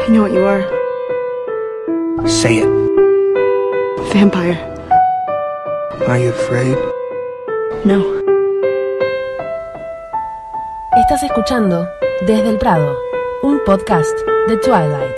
I know what you are. Say it. Vampire. Are you afraid? No. Estás escuchando Desde el Prado, un podcast de Twilight.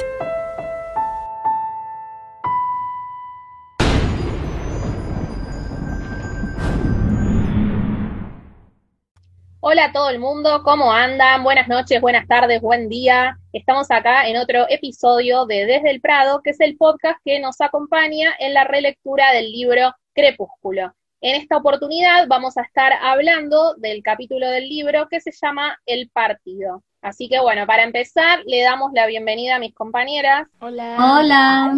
Hola a todo el mundo, ¿cómo andan? Buenas noches, buenas tardes, buen día. Estamos acá en otro episodio de Desde el Prado, que es el podcast que nos acompaña en la relectura del libro Crepúsculo. En esta oportunidad vamos a estar hablando del capítulo del libro que se llama El Partido. Así que bueno, para empezar, le damos la bienvenida a mis compañeras. Hola. Hola.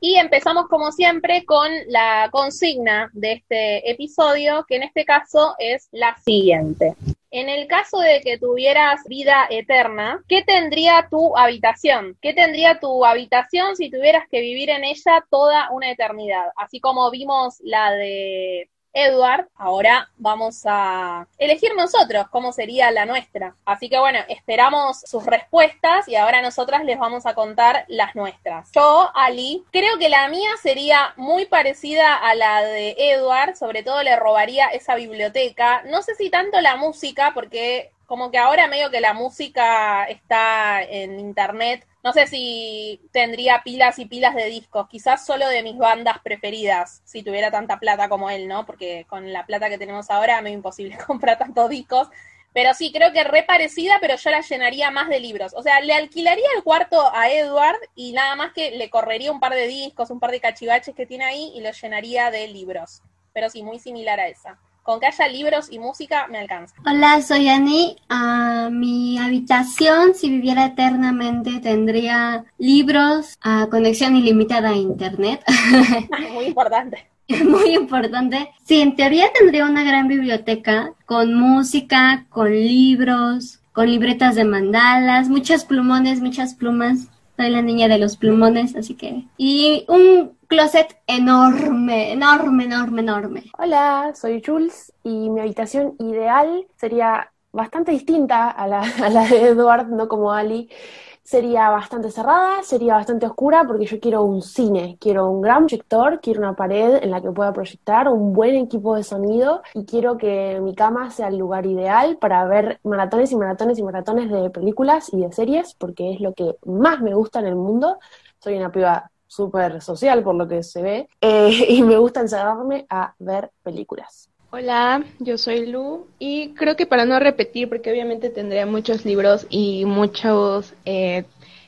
Y empezamos como siempre con la consigna de este episodio, que en este caso es la siguiente. En el caso de que tuvieras vida eterna, ¿qué tendría tu habitación? ¿Qué tendría tu habitación si tuvieras que vivir en ella toda una eternidad? Así como vimos la de Edward, ahora vamos a elegir nosotros cómo sería la nuestra. Así que bueno, esperamos sus respuestas y ahora nosotras les vamos a contar las nuestras. Yo, Ali, creo que la mía sería muy parecida a la de Edward, sobre todo le robaría esa biblioteca. No sé si tanto la música, porque como que ahora medio que la música está en internet no sé si tendría pilas y pilas de discos, quizás solo de mis bandas preferidas, si tuviera tanta plata como él, ¿no? Porque con la plata que tenemos ahora me es imposible comprar tantos discos. Pero sí, creo que re parecida, pero yo la llenaría más de libros. O sea, le alquilaría el cuarto a Edward y nada más que le correría un par de discos, un par de cachivaches que tiene ahí y lo llenaría de libros. Pero sí, muy similar a esa con que haya libros y música me alcanza. Hola, soy Ani. a mi habitación, si viviera eternamente, tendría libros, a conexión ilimitada a Internet. Muy importante. Muy importante. Sí, en teoría tendría una gran biblioteca con música, con libros, con libretas de mandalas, muchos plumones, muchas plumas. Soy la niña de los plumones, así que... Y un closet enorme, enorme, enorme, enorme. Hola, soy Jules y mi habitación ideal sería bastante distinta a la, de Edward, no como Ali. Sería bastante cerrada, sería bastante oscura porque yo quiero un cine, quiero un gran proyector, quiero una pared en la que pueda proyectar, un buen equipo de sonido y quiero que mi cama sea el lugar ideal para ver maratones y maratones y maratones de películas y de series porque es lo que más me gusta en el mundo. Soy una piba súper social por lo que se ve, eh, y me gusta encerrarme a ver películas. Hola, yo soy Lu y creo que para no repetir, porque obviamente tendría muchos libros y muchos, eh,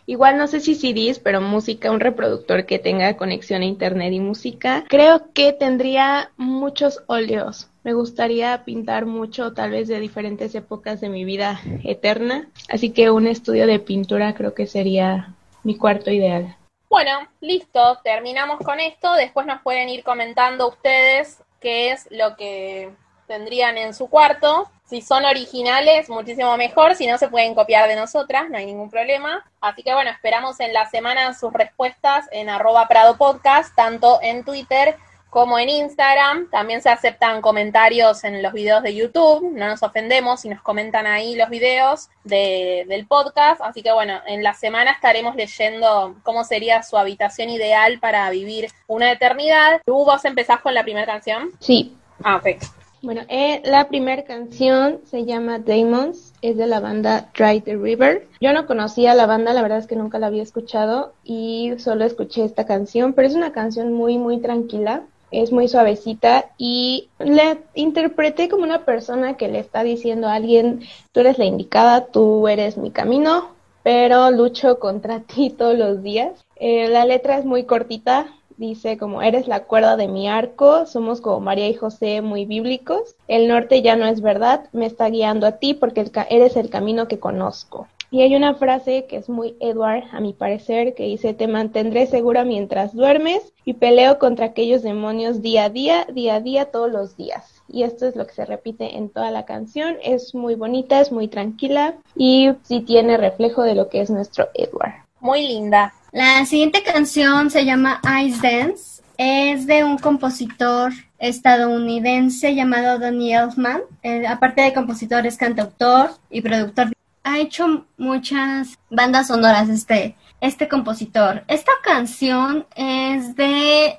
igual no sé si CDs, pero música, un reproductor que tenga conexión a internet y música, creo que tendría muchos óleos. Me gustaría pintar mucho, tal vez de diferentes épocas de mi vida eterna, así que un estudio de pintura creo que sería mi cuarto ideal. Bueno, listo, terminamos con esto. Después nos pueden ir comentando ustedes qué es lo que tendrían en su cuarto. Si son originales, muchísimo mejor. Si no, se pueden copiar de nosotras, no hay ningún problema. Así que bueno, esperamos en la semana sus respuestas en arroba Prado Podcast, tanto en Twitter como en Instagram. También se aceptan comentarios en los videos de YouTube. No nos ofendemos si nos comentan ahí los videos del podcast. Así que bueno, en la semana estaremos leyendo cómo sería su habitación ideal para vivir una eternidad. ¿Tú vos empezás con la primera canción? Sí. Ah, ok. Bueno, eh, la primera canción se llama Demons, es de la banda Dry the River. Yo no conocía la banda, la verdad es que nunca la había escuchado y solo escuché esta canción, pero es una canción muy, muy tranquila es muy suavecita y la interpreté como una persona que le está diciendo a alguien, tú eres la indicada, tú eres mi camino, pero lucho contra ti todos los días. Eh, la letra es muy cortita, dice como eres la cuerda de mi arco, somos como María y José muy bíblicos, el norte ya no es verdad, me está guiando a ti porque eres el camino que conozco. Y hay una frase que es muy Edward, a mi parecer, que dice, te mantendré segura mientras duermes y peleo contra aquellos demonios día a día, día a día, todos los días. Y esto es lo que se repite en toda la canción. Es muy bonita, es muy tranquila y sí tiene reflejo de lo que es nuestro Edward. Muy linda. La siguiente canción se llama Ice Dance. Es de un compositor estadounidense llamado Donny Elfman. Eh, aparte de compositor, es cantautor y productor ha hecho muchas bandas sonoras este, este compositor. Esta canción es de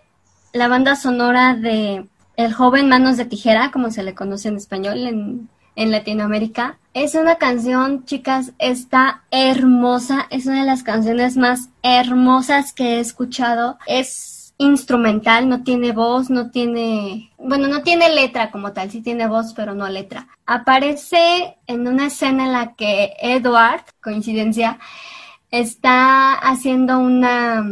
la banda sonora de El joven Manos de Tijera, como se le conoce en español en, en Latinoamérica. Es una canción, chicas, está hermosa. Es una de las canciones más hermosas que he escuchado. Es instrumental, no tiene voz, no tiene, bueno, no tiene letra como tal, sí tiene voz, pero no letra. Aparece en una escena en la que Edward, coincidencia, está haciendo una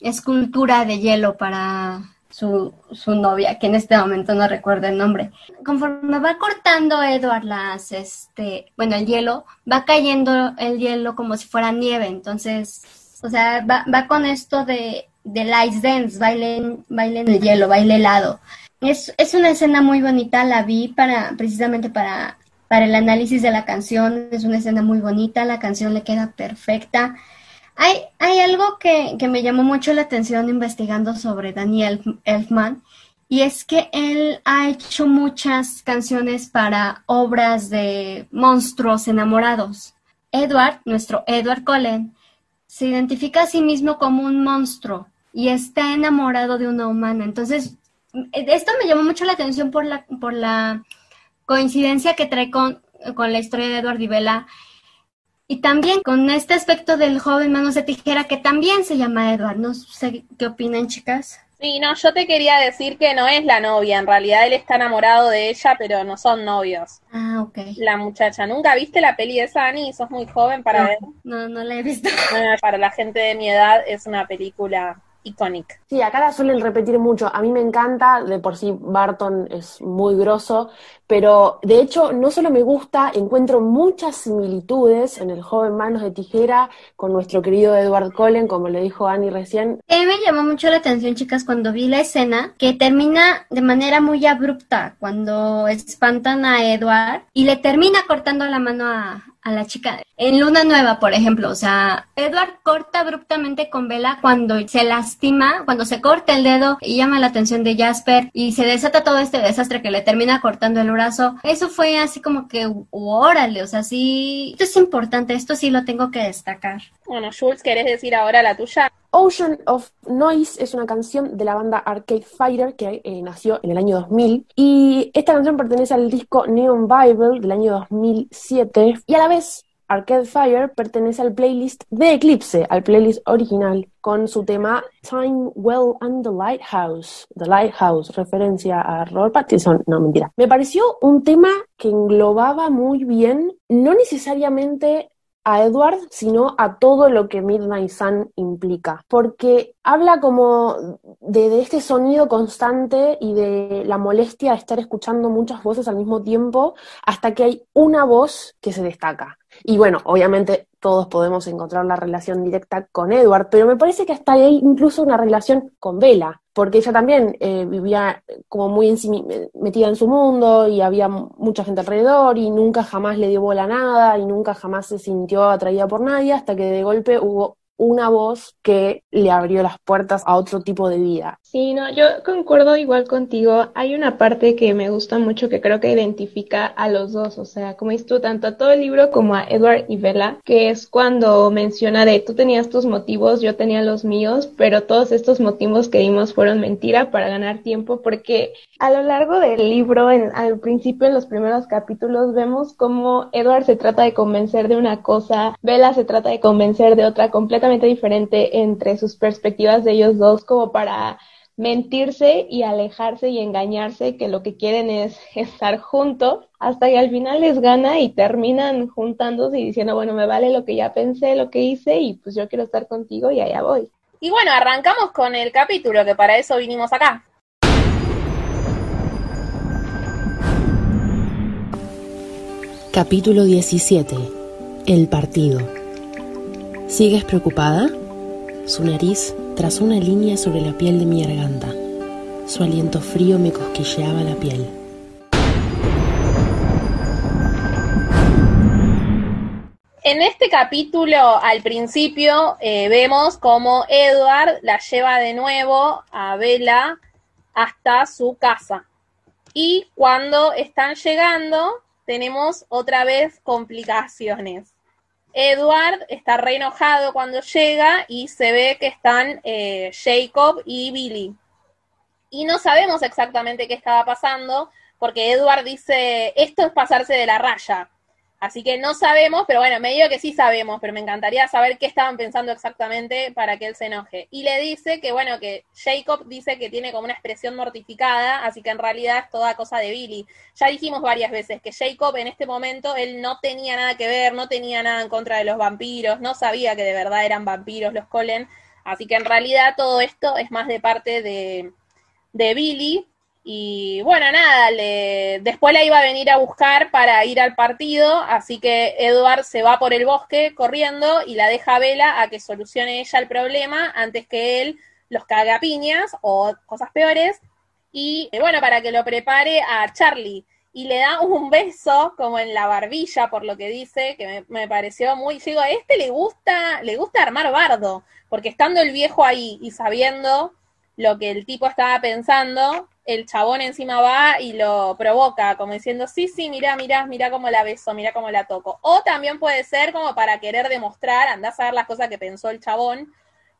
escultura de hielo para su, su, novia, que en este momento no recuerdo el nombre. Conforme va cortando Edward las, este, bueno, el hielo, va cayendo el hielo como si fuera nieve, entonces, o sea, va, va con esto de, del ice dance, baile, baile en el hielo, baile helado. Es, es una escena muy bonita, la vi para, precisamente para, para el análisis de la canción, es una escena muy bonita, la canción le queda perfecta. Hay, hay algo que, que, me llamó mucho la atención investigando sobre Daniel Elfman, y es que él ha hecho muchas canciones para obras de monstruos enamorados. Edward, nuestro Edward Cullen, se identifica a sí mismo como un monstruo y está enamorado de una humana. Entonces, esto me llamó mucho la atención por la, por la coincidencia que trae con, con la historia de Edward y Bella y también con este aspecto del joven manos de tijera que también se llama Edward. No sé qué opinan, chicas. Sí, no, yo te quería decir que no es la novia. En realidad él está enamorado de ella, pero no son novios. Ah, ok. La muchacha. ¿Nunca viste la peli de Sani? Sos muy joven para no, ver. No, no la he visto. Bueno, para la gente de mi edad es una película icónica. Sí, acá la suelen repetir mucho. A mí me encanta, de por sí Barton es muy grosso, pero de hecho no solo me gusta, encuentro muchas similitudes en el joven Manos de Tijera con nuestro querido Edward Cullen, como le dijo Annie recién. A mí me llamó mucho la atención, chicas, cuando vi la escena que termina de manera muy abrupta, cuando espantan a Edward y le termina cortando la mano a, a la chica. En Luna Nueva, por ejemplo, o sea, Edward corta abruptamente con Bella cuando se lastima, cuando se corta el dedo y llama la atención de Jasper y se desata todo este desastre que le termina cortando el brazo. Eso fue así como que, órale, o sea, sí, esto es importante, esto sí lo tengo que destacar. Bueno, Jules, ¿querés decir ahora la tuya? Ocean of Noise es una canción de la banda Arcade Fighter que eh, nació en el año 2000 y esta canción pertenece al disco Neon Bible del año 2007 y a la vez Arcade Fire pertenece al playlist de Eclipse, al playlist original, con su tema Time Well and the Lighthouse. The Lighthouse, referencia a Robert Pattinson. No, mentira. Me pareció un tema que englobaba muy bien, no necesariamente a Edward, sino a todo lo que Midnight Sun implica, porque habla como de, de, este sonido constante y de la molestia de estar escuchando muchas voces al mismo tiempo, hasta que hay una voz que se destaca. Y bueno, obviamente todos podemos encontrar la relación directa con Edward, pero me parece que hasta ahí incluso una relación con Bella, porque ella también eh, vivía como muy metida en su mundo y había mucha gente alrededor y nunca jamás le dio bola a nada y nunca jamás se sintió atraída por nadie hasta que de golpe hubo una voz que le abrió las puertas a otro tipo de vida. Sí, no, yo concuerdo igual contigo. Hay una parte que me gusta mucho que creo que identifica a los dos, o sea, como dices tú, tanto a todo el libro como a Edward y Bella, que es cuando menciona de tú tenías tus motivos, yo tenía los míos, pero todos estos motivos que dimos fueron mentira para ganar tiempo, porque a lo largo del libro, en, al principio, en los primeros capítulos, vemos cómo Edward se trata de convencer de una cosa, Bella se trata de convencer de otra completa diferente entre sus perspectivas de ellos dos como para mentirse y alejarse y engañarse que lo que quieren es estar juntos hasta que al final les gana y terminan juntándose y diciendo bueno me vale lo que ya pensé lo que hice y pues yo quiero estar contigo y allá voy y bueno arrancamos con el capítulo que para eso vinimos acá. Capítulo 17 El partido ¿Sigues preocupada? Su nariz trazó una línea sobre la piel de mi garganta. Su aliento frío me cosquilleaba la piel. En este capítulo, al principio, eh, vemos cómo Edward la lleva de nuevo a Bella hasta su casa. Y cuando están llegando, tenemos otra vez complicaciones. Edward está re enojado cuando llega y se ve que están eh, Jacob y Billy. Y no sabemos exactamente qué estaba pasando, porque Edward dice, esto es pasarse de la raya. Así que no sabemos, pero bueno, me digo que sí sabemos, pero me encantaría saber qué estaban pensando exactamente para que él se enoje. Y le dice que, bueno, que Jacob dice que tiene como una expresión mortificada, así que en realidad es toda cosa de Billy. Ya dijimos varias veces que Jacob en este momento, él no tenía nada que ver, no tenía nada en contra de los vampiros, no sabía que de verdad eran vampiros los Colen, así que en realidad todo esto es más de parte de, de Billy, y bueno, nada, le, después la iba a venir a buscar para ir al partido, así que Edward se va por el bosque corriendo y la deja a Vela a que solucione ella el problema antes que él los cague a piñas o cosas peores. Y eh, bueno, para que lo prepare a Charlie. Y le da un beso como en la barbilla, por lo que dice, que me, me pareció muy. Digo, a este le gusta, le gusta armar bardo, porque estando el viejo ahí y sabiendo lo que el tipo estaba pensando, el chabón encima va y lo provoca, como diciendo, sí, sí, mira, mira, mira cómo la beso, mira cómo la toco. O también puede ser como para querer demostrar, andás a ver las cosas que pensó el chabón,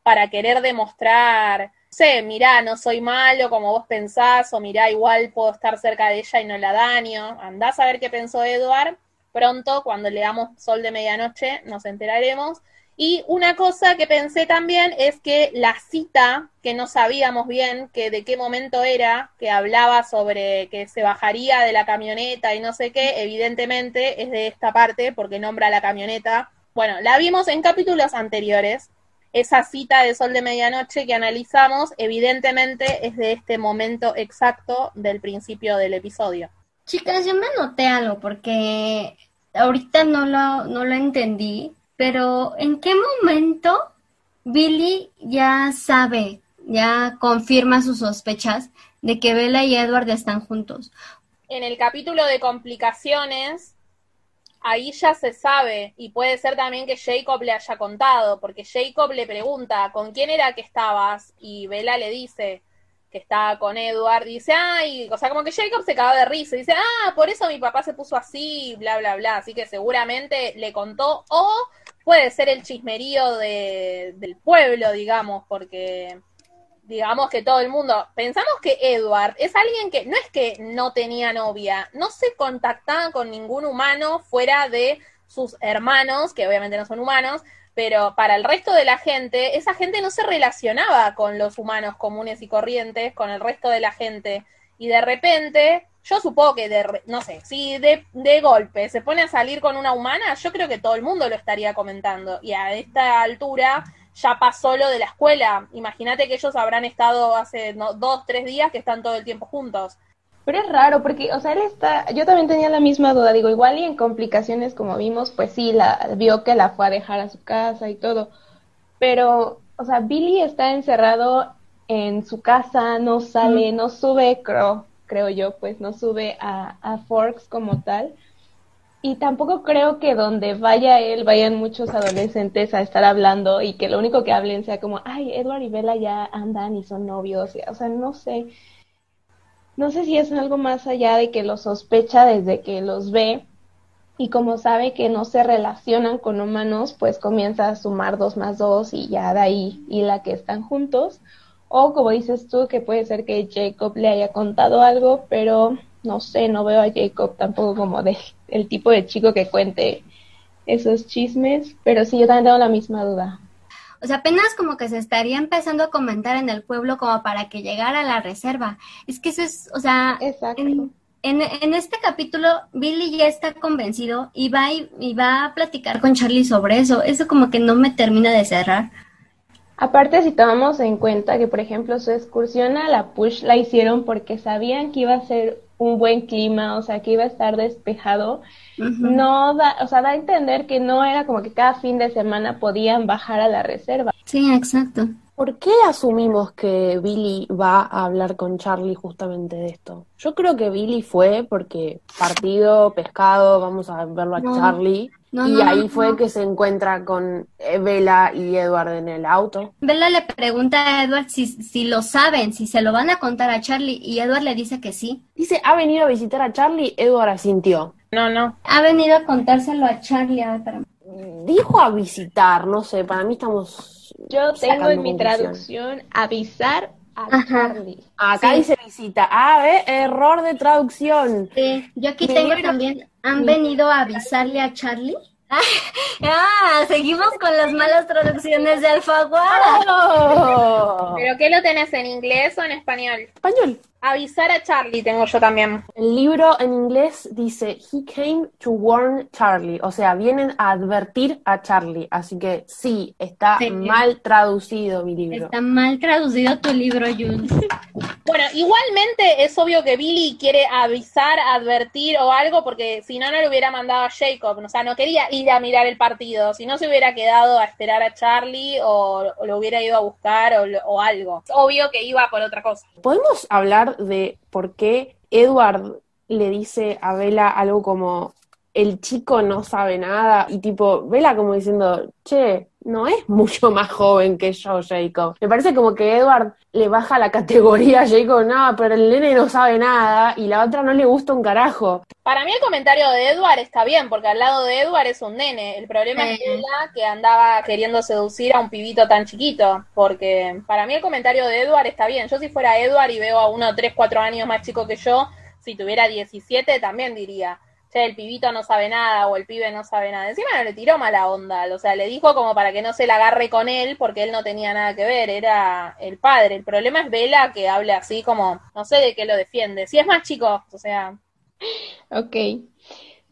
para querer demostrar, sé, mirá, no soy malo como vos pensás, o mirá, igual puedo estar cerca de ella y no la daño. Andás a ver qué pensó Edward. Pronto, cuando le damos sol de medianoche, nos enteraremos. Y una cosa que pensé también es que la cita, que no sabíamos bien que de qué momento era, que hablaba sobre que se bajaría de la camioneta y no sé qué, evidentemente es de esta parte porque nombra la camioneta. Bueno, la vimos en capítulos anteriores. Esa cita de Sol de Medianoche que analizamos, evidentemente es de este momento exacto del principio del episodio. Chicas, yo me anoté algo porque ahorita no lo, no lo entendí pero ¿en qué momento Billy ya sabe, ya confirma sus sospechas de que Bella y Edward están juntos? En el capítulo de complicaciones, ahí ya se sabe, y puede ser también que Jacob le haya contado, porque Jacob le pregunta, ¿con quién era que estabas? Y Bella le dice, que está con Edward, dice, ay, o sea, como que Jacob se cagó de risa, dice, ah, por eso mi papá se puso así, bla, bla, bla, así que seguramente le contó, o puede ser el chismerío de, del pueblo, digamos, porque digamos que todo el mundo, pensamos que Edward es alguien que no es que no tenía novia, no se contactaba con ningún humano fuera de sus hermanos, que obviamente no son humanos, pero para el resto de la gente, esa gente no se relacionaba con los humanos comunes y corrientes, con el resto de la gente. Y de repente, yo supongo que, de, no sé, si de, de golpe se pone a salir con una humana, yo creo que todo el mundo lo estaría comentando. Y a esta altura ya pasó lo de la escuela. Imagínate que ellos habrán estado hace dos, tres días que están todo el tiempo juntos. Pero es raro porque, o sea, él está, yo también tenía la misma duda, digo, igual y en complicaciones como vimos, pues sí, la vio que la fue a dejar a su casa y todo. Pero, o sea, Billy está encerrado en su casa, no sale, no sube, creo, creo yo, pues no sube a, Forks como tal. Y tampoco creo que donde vaya él vayan muchos adolescentes a estar hablando y que lo único que hablen sea como, ay, Edward y Bella ya andan y son novios. O sea, no sé no sé si es algo más allá de que los sospecha desde que los ve y como sabe que no se relacionan con humanos, pues comienza a sumar dos más dos y ya de ahí y la que están juntos. O como dices tú, que puede ser que Jacob le haya contado algo, pero no sé, no veo a Jacob tampoco como de el tipo de chico que cuente esos chismes, pero sí, yo también tengo la misma duda. O sea, apenas como que se estaría empezando a comentar en el pueblo como para que llegara a la reserva. Es que eso es, o sea, en, en, este capítulo Billy ya está convencido y va, y, va a platicar con Charlie sobre eso. Eso como que no me termina de cerrar. Aparte, si tomamos en cuenta que, por ejemplo, su excursión a la Push la hicieron porque sabían que iba a ser un buen clima, o sea, que iba a estar despejado, no da, o sea, da a entender que no era como que cada fin de semana podían bajar a la reserva. Sí, exacto. ¿Por qué asumimos que Billy va a hablar con Charlie justamente de esto? Yo creo que Billy fue porque partido, pescado, vamos a verlo a Charlie. Y ahí fue que se encuentra con Bella y Edward en el auto. Bella le pregunta a Edward si, si lo saben, si se lo van a contar a Charlie, y Edward le dice que sí. Dice, ha venido a visitar a Charlie, Edward asintió. No, no. Ha venido a contárselo a Charlie, a ver, dijo a visitar, no sé, para mí estamos... Yo tengo en mi traducción avisar a. Charlie. Acá Sí. dice visita. Ah, ve, error de traducción. Sí, yo aquí Mi tengo libro- también, han venido a avisarle a Charlie. Ah, seguimos con las malas traducciones de Alfaguara. ¡Oh! ¿Pero qué lo tenés en inglés o en español? Español. Avisar a Charlie tengo yo también. El libro en inglés dice He came to warn Charlie, o sea, vienen a advertir a Charlie, así que sí, está Sí. mal traducido mi libro. Está mal traducido tu libro, Jules. Bueno, igualmente es obvio que Billy quiere avisar, advertir o algo, porque si no, no le hubiera mandado a Jacob. O sea, no quería ir a mirar el partido. Si no, se hubiera quedado a esperar a Charlie o, o lo hubiera ido a buscar o, o algo. Es obvio que iba por otra cosa. ¿Podemos hablar de por qué Edward le dice a Bella algo como el chico no sabe nada? Y tipo, Bella como diciendo, che, no es mucho más joven que yo, Jacob. Me parece como que Edward le baja la categoría a Jacob, no, pero el nene no sabe nada y la otra no le gusta un carajo. Para mí el comentario de Edward está bien, porque al lado de Edward es un nene. El problema es Sí. Bella que andaba queriendo seducir a un pibito tan chiquito, porque para mí el comentario de Edward está bien. Yo si fuera Edward y veo a uno 3, 4 años más chico que yo, si tuviera 17 también diría, che, el pibito no sabe nada o el pibe no sabe nada. Encima no le tiró mala onda, o sea, le dijo como para que no se la agarre con él, porque él no tenía nada que ver, era el padre. El problema es Bella que hable así como, no sé de qué lo defiende. Si es más chico, o sea... Ok.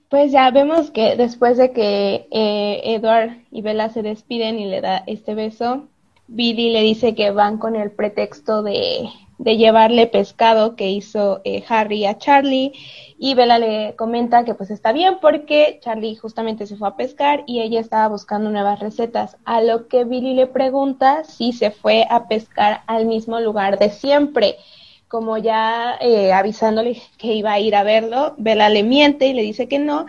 Pues ya vemos que después de que eh, Edward y Bella se despiden y le da este beso, Billy le dice que van con el pretexto de, de llevarle pescado que hizo eh, Harry a Charlie y Bella le comenta que pues está bien porque Charlie justamente se fue a pescar y ella estaba buscando nuevas recetas, a lo que Billy le pregunta si se fue a pescar al mismo lugar de siempre como ya eh, avisándole que iba a ir a verlo, Bella le miente y le dice que no.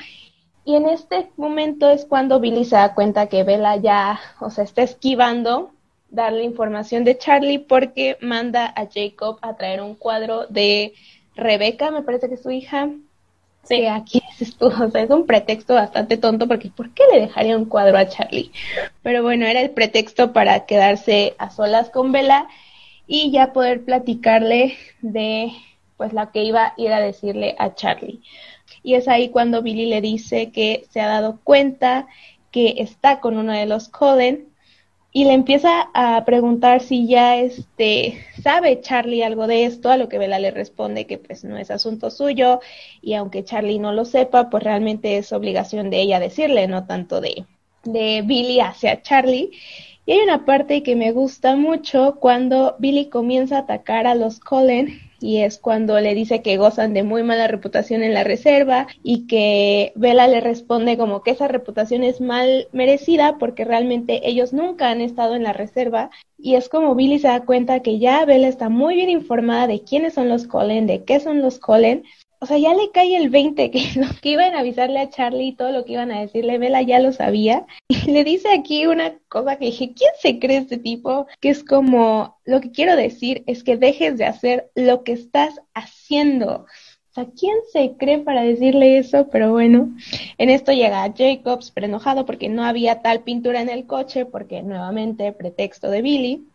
Y en este momento es cuando Billy se da cuenta que Bella ya, o sea, está esquivando darle información de Charlie porque manda a Jacob a traer un cuadro de Rebeca, me parece que es su hija. Sí. Aquí es o sea, es un pretexto bastante tonto porque ¿por qué le dejaría un cuadro a Charlie? Pero bueno, era el pretexto para quedarse a solas con Bella y ya poder platicarle de pues la que iba a ir a decirle a Charlie. Y es ahí cuando Billy le dice que se ha dado cuenta que está con uno de los Coden y le empieza a preguntar si ya este sabe Charlie algo de esto, a lo que Bella le responde que pues no es asunto suyo y aunque Charlie no lo sepa, pues realmente es obligación de ella decirle, no tanto de de Billy hacia Charlie. Y hay una parte que me gusta mucho cuando Billy comienza a atacar a los Cullen y es cuando le dice que gozan de muy mala reputación en la reserva y que Bella le responde como que esa reputación es mal merecida porque realmente ellos nunca han estado en la reserva. Y es como Billy se da cuenta que ya Bella está muy bien informada de quiénes son los Cullen, de qué son los Cullen o sea, ya le cae el 20 que lo que iban a avisarle a Charlie y todo lo que iban a decirle, Bella ya lo sabía. Y le dice aquí una cosa que dije, ¿quién se cree este tipo? Que es como, lo que quiero decir es que dejes de hacer lo que estás haciendo. O sea, ¿quién se cree para decirle eso? Pero bueno, en esto llega Jacobs, pero enojado porque no había tal pintura en el coche, porque nuevamente pretexto de Billy.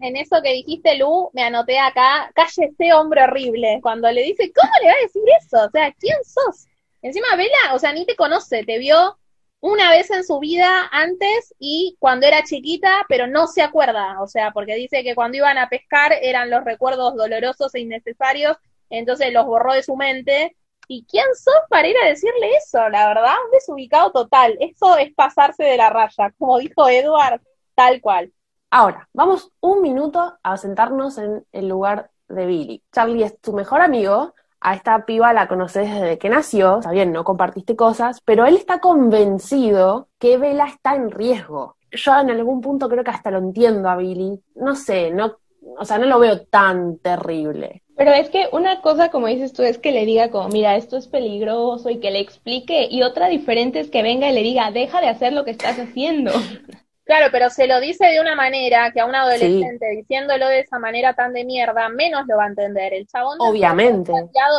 En eso que dijiste, Lu, me anoté acá, cállese hombre horrible. Cuando le dice, ¿cómo le va a decir eso? O sea, ¿quién sos? Encima, Vela, o sea, ni te conoce, te vio una vez en su vida antes y cuando era chiquita, pero no se acuerda. O sea, porque dice que cuando iban a pescar eran los recuerdos dolorosos e innecesarios, entonces los borró de su mente. ¿Y quién sos para ir a decirle eso? La verdad, un desubicado total. Eso es pasarse de la raya, como dijo Edward, tal cual. Ahora, vamos un minuto a sentarnos en el lugar de Billy. Charlie es tu mejor amigo, a esta piba la conoces desde que nació, está bien, no compartiste cosas, pero él está convencido que Bella está en riesgo. Yo en algún punto creo que hasta lo entiendo a Billy. No sé, no, o sea, no lo veo tan terrible. Pero es que una cosa, como dices tú, es que le diga como, mira, esto es peligroso y que le explique, y otra diferente es que venga y le diga, deja de hacer lo que estás haciendo. Claro, pero se lo dice de una manera que a un adolescente diciéndolo de esa manera tan de mierda, menos lo va a entender. El chabón Obviamente.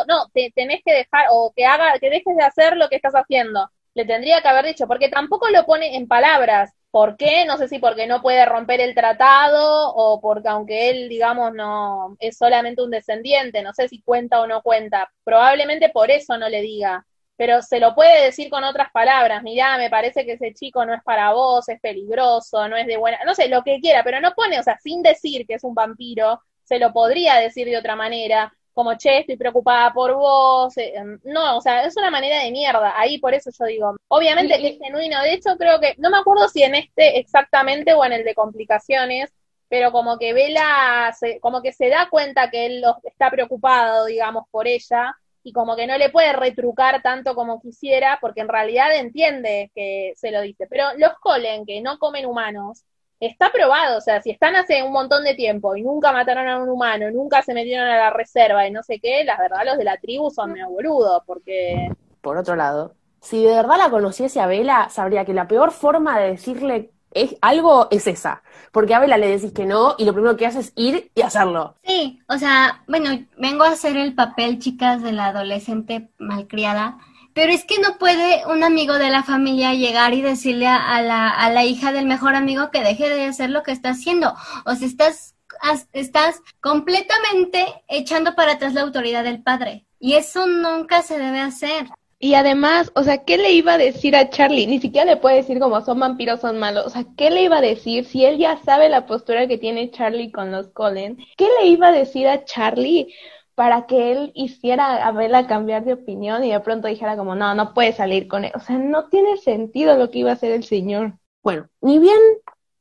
no, te, tenés que dejar o que haga, que dejes de hacer lo que estás haciendo. le tendría que haber dicho, porque tampoco lo pone en palabras. ¿Por qué? No sé si porque no puede romper el tratado o porque aunque él, digamos, no es solamente un descendiente, no sé si cuenta o no cuenta, probablemente por eso no le diga, pero se lo puede decir con otras palabras, mirá, me parece que ese chico no es para vos, es peligroso, no es de buena, no sé, lo que quiera, pero no pone, o sea, sin decir que es un vampiro, se lo podría decir de otra manera, como, che, estoy preocupada por vos. Eh, em, no, o sea, es una manera de mierda. Ahí por eso yo digo, obviamente es genuino. De hecho, creo que, no me acuerdo si en este exactamente o en el de complicaciones, pero como que Vela, como que se da cuenta que él está preocupado, digamos, por ella, y como que no le puede retrucar tanto como quisiera, porque en realidad entiende que se lo dice. Pero los Colen, que no comen humanos, está probado, o sea, si están hace un montón de tiempo y nunca mataron a un humano, nunca se metieron a la reserva y no sé qué, las verdad los de la tribu son medio boludos, porque... Por otro lado, si de verdad la conociese a Vela, sabría que la peor forma de decirle es, algo es esa, porque a Vela le decís que no y lo primero que hace es ir y hacerlo. Sí, o sea, bueno, vengo a hacer el papel, chicas, de la adolescente malcriada pero es que no puede un amigo de la familia llegar y decirle a, la, a la hija del mejor amigo que deje de hacer lo que está haciendo. O sea, estás, estás completamente echando para atrás la autoridad del padre. Y eso nunca se debe hacer. Y además, o sea, ¿qué le iba a decir a Charlie? Ni siquiera le puede decir como son vampiros, son malos. O sea, ¿qué le iba a decir si él ya sabe la postura que tiene Charlie con los Colin? ¿Qué le iba a decir a Charlie? para que él hiciera a Bella cambiar de opinión y de pronto dijera como, no, no puede salir con él. O sea, no tiene sentido lo que iba a hacer el señor. Bueno, ni bien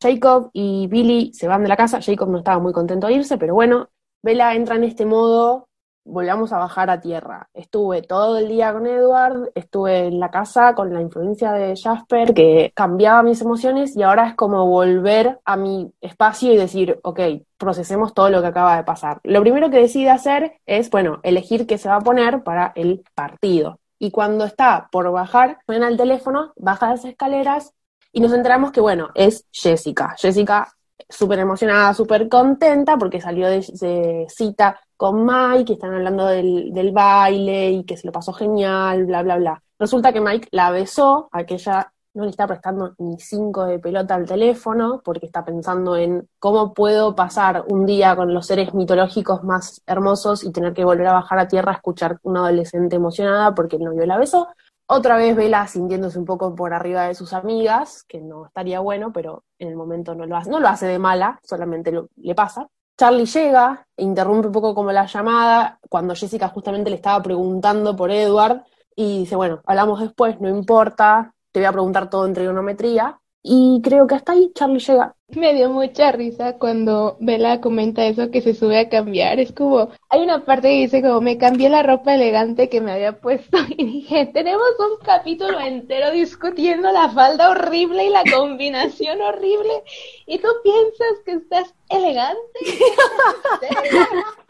Jacob y Billy se van de la casa, Jacob no estaba muy contento de irse, pero bueno, Bella entra en este modo volvamos a bajar a tierra. Estuve todo el día con Edward, estuve en la casa con la influencia de Jasper que cambiaba mis emociones y ahora es como volver a mi espacio y decir, ok, procesemos todo lo que acaba de pasar. Lo primero que decide hacer es, bueno, elegir qué se va a poner para el partido. Y cuando está por bajar, suena el teléfono, baja las escaleras y nos enteramos que, bueno, es Jessica. Jessica súper emocionada, súper contenta porque salió de, cita con Mike, y están hablando del, del, baile y que se lo pasó genial, bla, bla, bla. Resulta que Mike la besó, a que ella no le está prestando ni cinco de pelota al teléfono porque está pensando en cómo puedo pasar un día con los seres mitológicos más hermosos y tener que volver a bajar a tierra a escuchar una adolescente emocionada porque el novio la besó. Otra vez Vela sintiéndose un poco por arriba de sus amigas, que no estaría bueno, pero en el momento no lo hace, no lo hace de mala, solamente le pasa. Charlie llega, interrumpe un poco como la llamada, cuando Jessica justamente le estaba preguntando por Edward, y dice, bueno, hablamos después, no importa, te voy a preguntar todo en trigonometría, y creo que hasta ahí Charlie llega. Me dio mucha risa cuando Bella comenta eso que se sube a cambiar. Es como, hay una parte que dice como, me cambié la ropa elegante que me había puesto y dije, tenemos un capítulo entero discutiendo la falda horrible y la combinación horrible y tú piensas que estás elegante.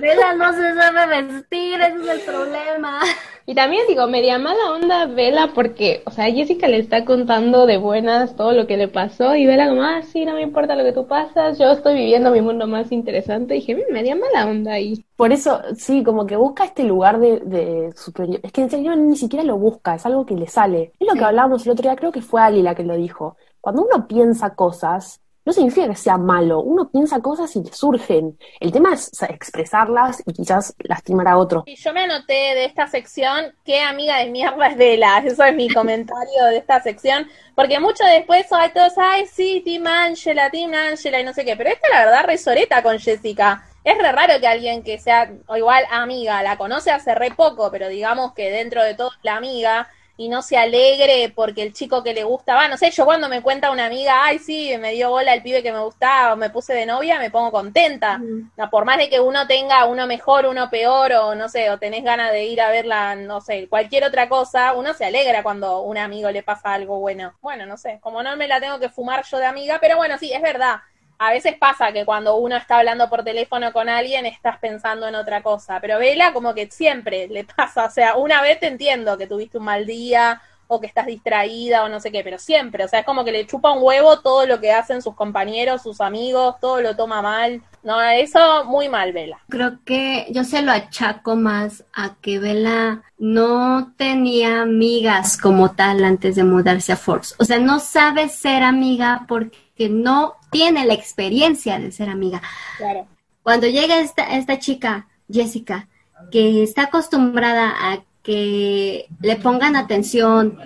Vela no se sabe vestir, ese es el problema. Y también digo, media mala onda Vela porque, o sea, Jessica le está contando de buenas todo lo que le pasó y Vela como, ah, sí, no me importa lo que tú pasas, yo estoy viviendo mi mundo más interesante. Y dije, media mala onda ahí. Por eso, sí, como que busca este lugar de, de superior. Es que en serio ni siquiera lo busca, es algo que le sale. Es lo que hablábamos el otro día, creo que fue Ali la que lo dijo. Cuando uno piensa cosas, no significa que sea malo, uno piensa cosas y surgen. El tema es expresarlas y quizás lastimar a otro. Y yo me anoté de esta sección qué amiga de mierda es Vela, eso es mi comentario de esta sección, porque mucho después hay todos, ay sí, Team Angela, Team Angela y no sé qué, pero esta la verdad resoreta con Jessica. Es re raro que alguien que sea, o igual amiga, la conoce hace re poco, pero digamos que dentro de todo la amiga, y no se alegre porque el chico que le gusta va, no sé, yo cuando me cuenta una amiga, ay, sí, me dio bola el pibe que me gustaba o me puse de novia, me pongo contenta. No, por más de que uno tenga uno mejor, uno peor o no sé, o tenés ganas de ir a verla, no sé, cualquier otra cosa, uno se alegra cuando un amigo le pasa algo bueno. Bueno, no sé, como no me la tengo que fumar yo de amiga, pero bueno, sí, es verdad a veces pasa que cuando uno está hablando por teléfono con alguien estás pensando en otra cosa, pero Vela como que siempre le pasa, o sea, una vez te entiendo que tuviste un mal día o que estás distraída o no sé qué, pero siempre, o sea, es como que le chupa un huevo todo lo que hacen sus compañeros, sus amigos, todo lo toma mal. No, eso muy mal, Vela. Creo que yo se lo achaco más a que Vela no tenía amigas como tal antes de mudarse a Forks. O sea, no sabe ser amiga porque no tiene la experiencia de ser amiga. Claro. Cuando llega esta, esta chica, Jessica, que está acostumbrada a que le pongan atención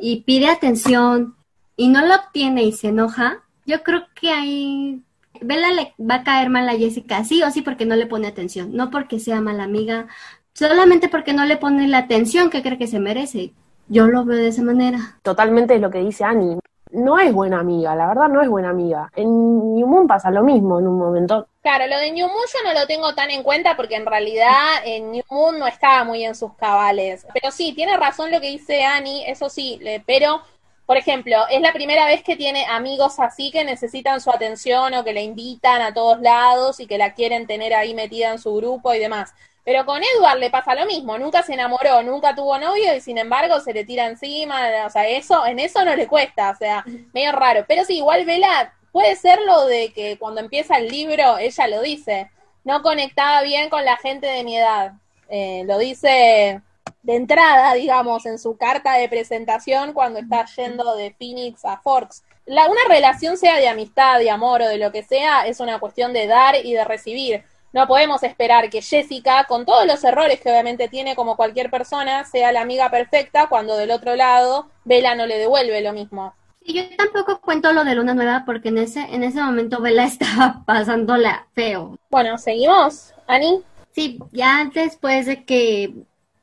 y pide atención y no lo obtiene y se enoja, yo creo que ahí Bella le va a caer mal a Jessica, sí o sí porque no le pone atención, no porque sea mala amiga, solamente porque no le pone la atención que cree que se merece. Yo lo veo de esa manera. Totalmente es lo que dice Annie. No es buena amiga, la verdad no es buena amiga. En New Moon pasa lo mismo en un momento. Claro, lo de New Moon yo no lo tengo tan en cuenta porque en realidad en New Moon no estaba muy en sus cabales. Pero sí, tiene razón lo que dice Annie, eso sí, pero, por ejemplo, es la primera vez que tiene amigos así que necesitan su atención o que le invitan a todos lados y que la quieren tener ahí metida en su grupo y demás. Pero con Edward le pasa lo mismo, nunca se enamoró, nunca tuvo novio y sin embargo se le tira encima, o sea, eso, en eso no le cuesta, o sea, medio raro. Pero sí, igual Vela, puede ser lo de que cuando empieza el libro, ella lo dice, no conectaba bien con la gente de mi edad. Eh, lo dice de entrada, digamos, en su carta de presentación cuando está yendo de Phoenix a Forks. La, una relación, sea de amistad, de amor o de lo que sea, es una cuestión de dar y de recibir. No podemos esperar que Jessica, con todos los errores que obviamente tiene como cualquier persona, sea la amiga perfecta cuando del otro lado Bella no le devuelve lo mismo. Y yo tampoco cuento lo de Luna Nueva porque en ese, en ese momento Bella estaba pasándola feo. Bueno, seguimos, Ani. Sí, ya después de que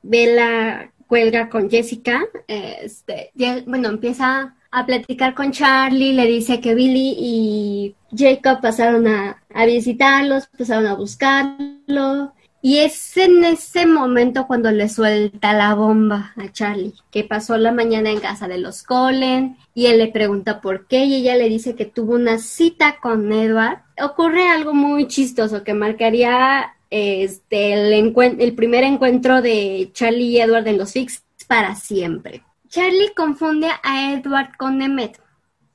Bella cuelga con Jessica, este, ya- bueno, empieza a platicar con Charlie, le dice que Billy y Jacob pasaron a, visitarlos, pasaron a buscarlo. Y es en ese momento cuando le suelta la bomba a Charlie, que pasó la mañana en casa de los Colen, y él le pregunta por qué, y ella le dice que tuvo una cita con Edward. Ocurre algo muy chistoso que marcaría este, el, el primer encuentro de Charlie y Edward en los Fix para siempre. Charlie confunde a Edward con Emmett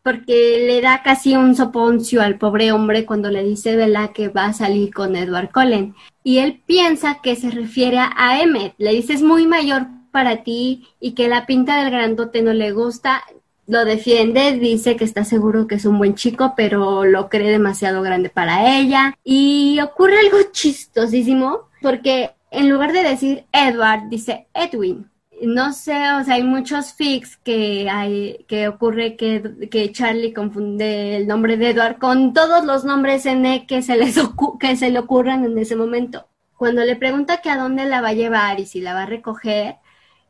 porque le da casi un soponcio al pobre hombre cuando le dice Bella que va a salir con Edward Cullen. Y él piensa que se refiere a Emmett. Le dice es muy mayor para ti y que la pinta del grandote no le gusta. Lo defiende, dice que está seguro que es un buen chico, pero lo cree demasiado grande para ella. Y ocurre algo chistosísimo, porque en lugar de decir Edward, dice Edwin. No sé, o sea, hay muchos fics que hay, que ocurre que, que Charlie confunde el nombre de Edward con todos los nombres N que se les que se le ocurran en ese momento. Cuando le pregunta que a dónde la va a llevar y si la va a recoger,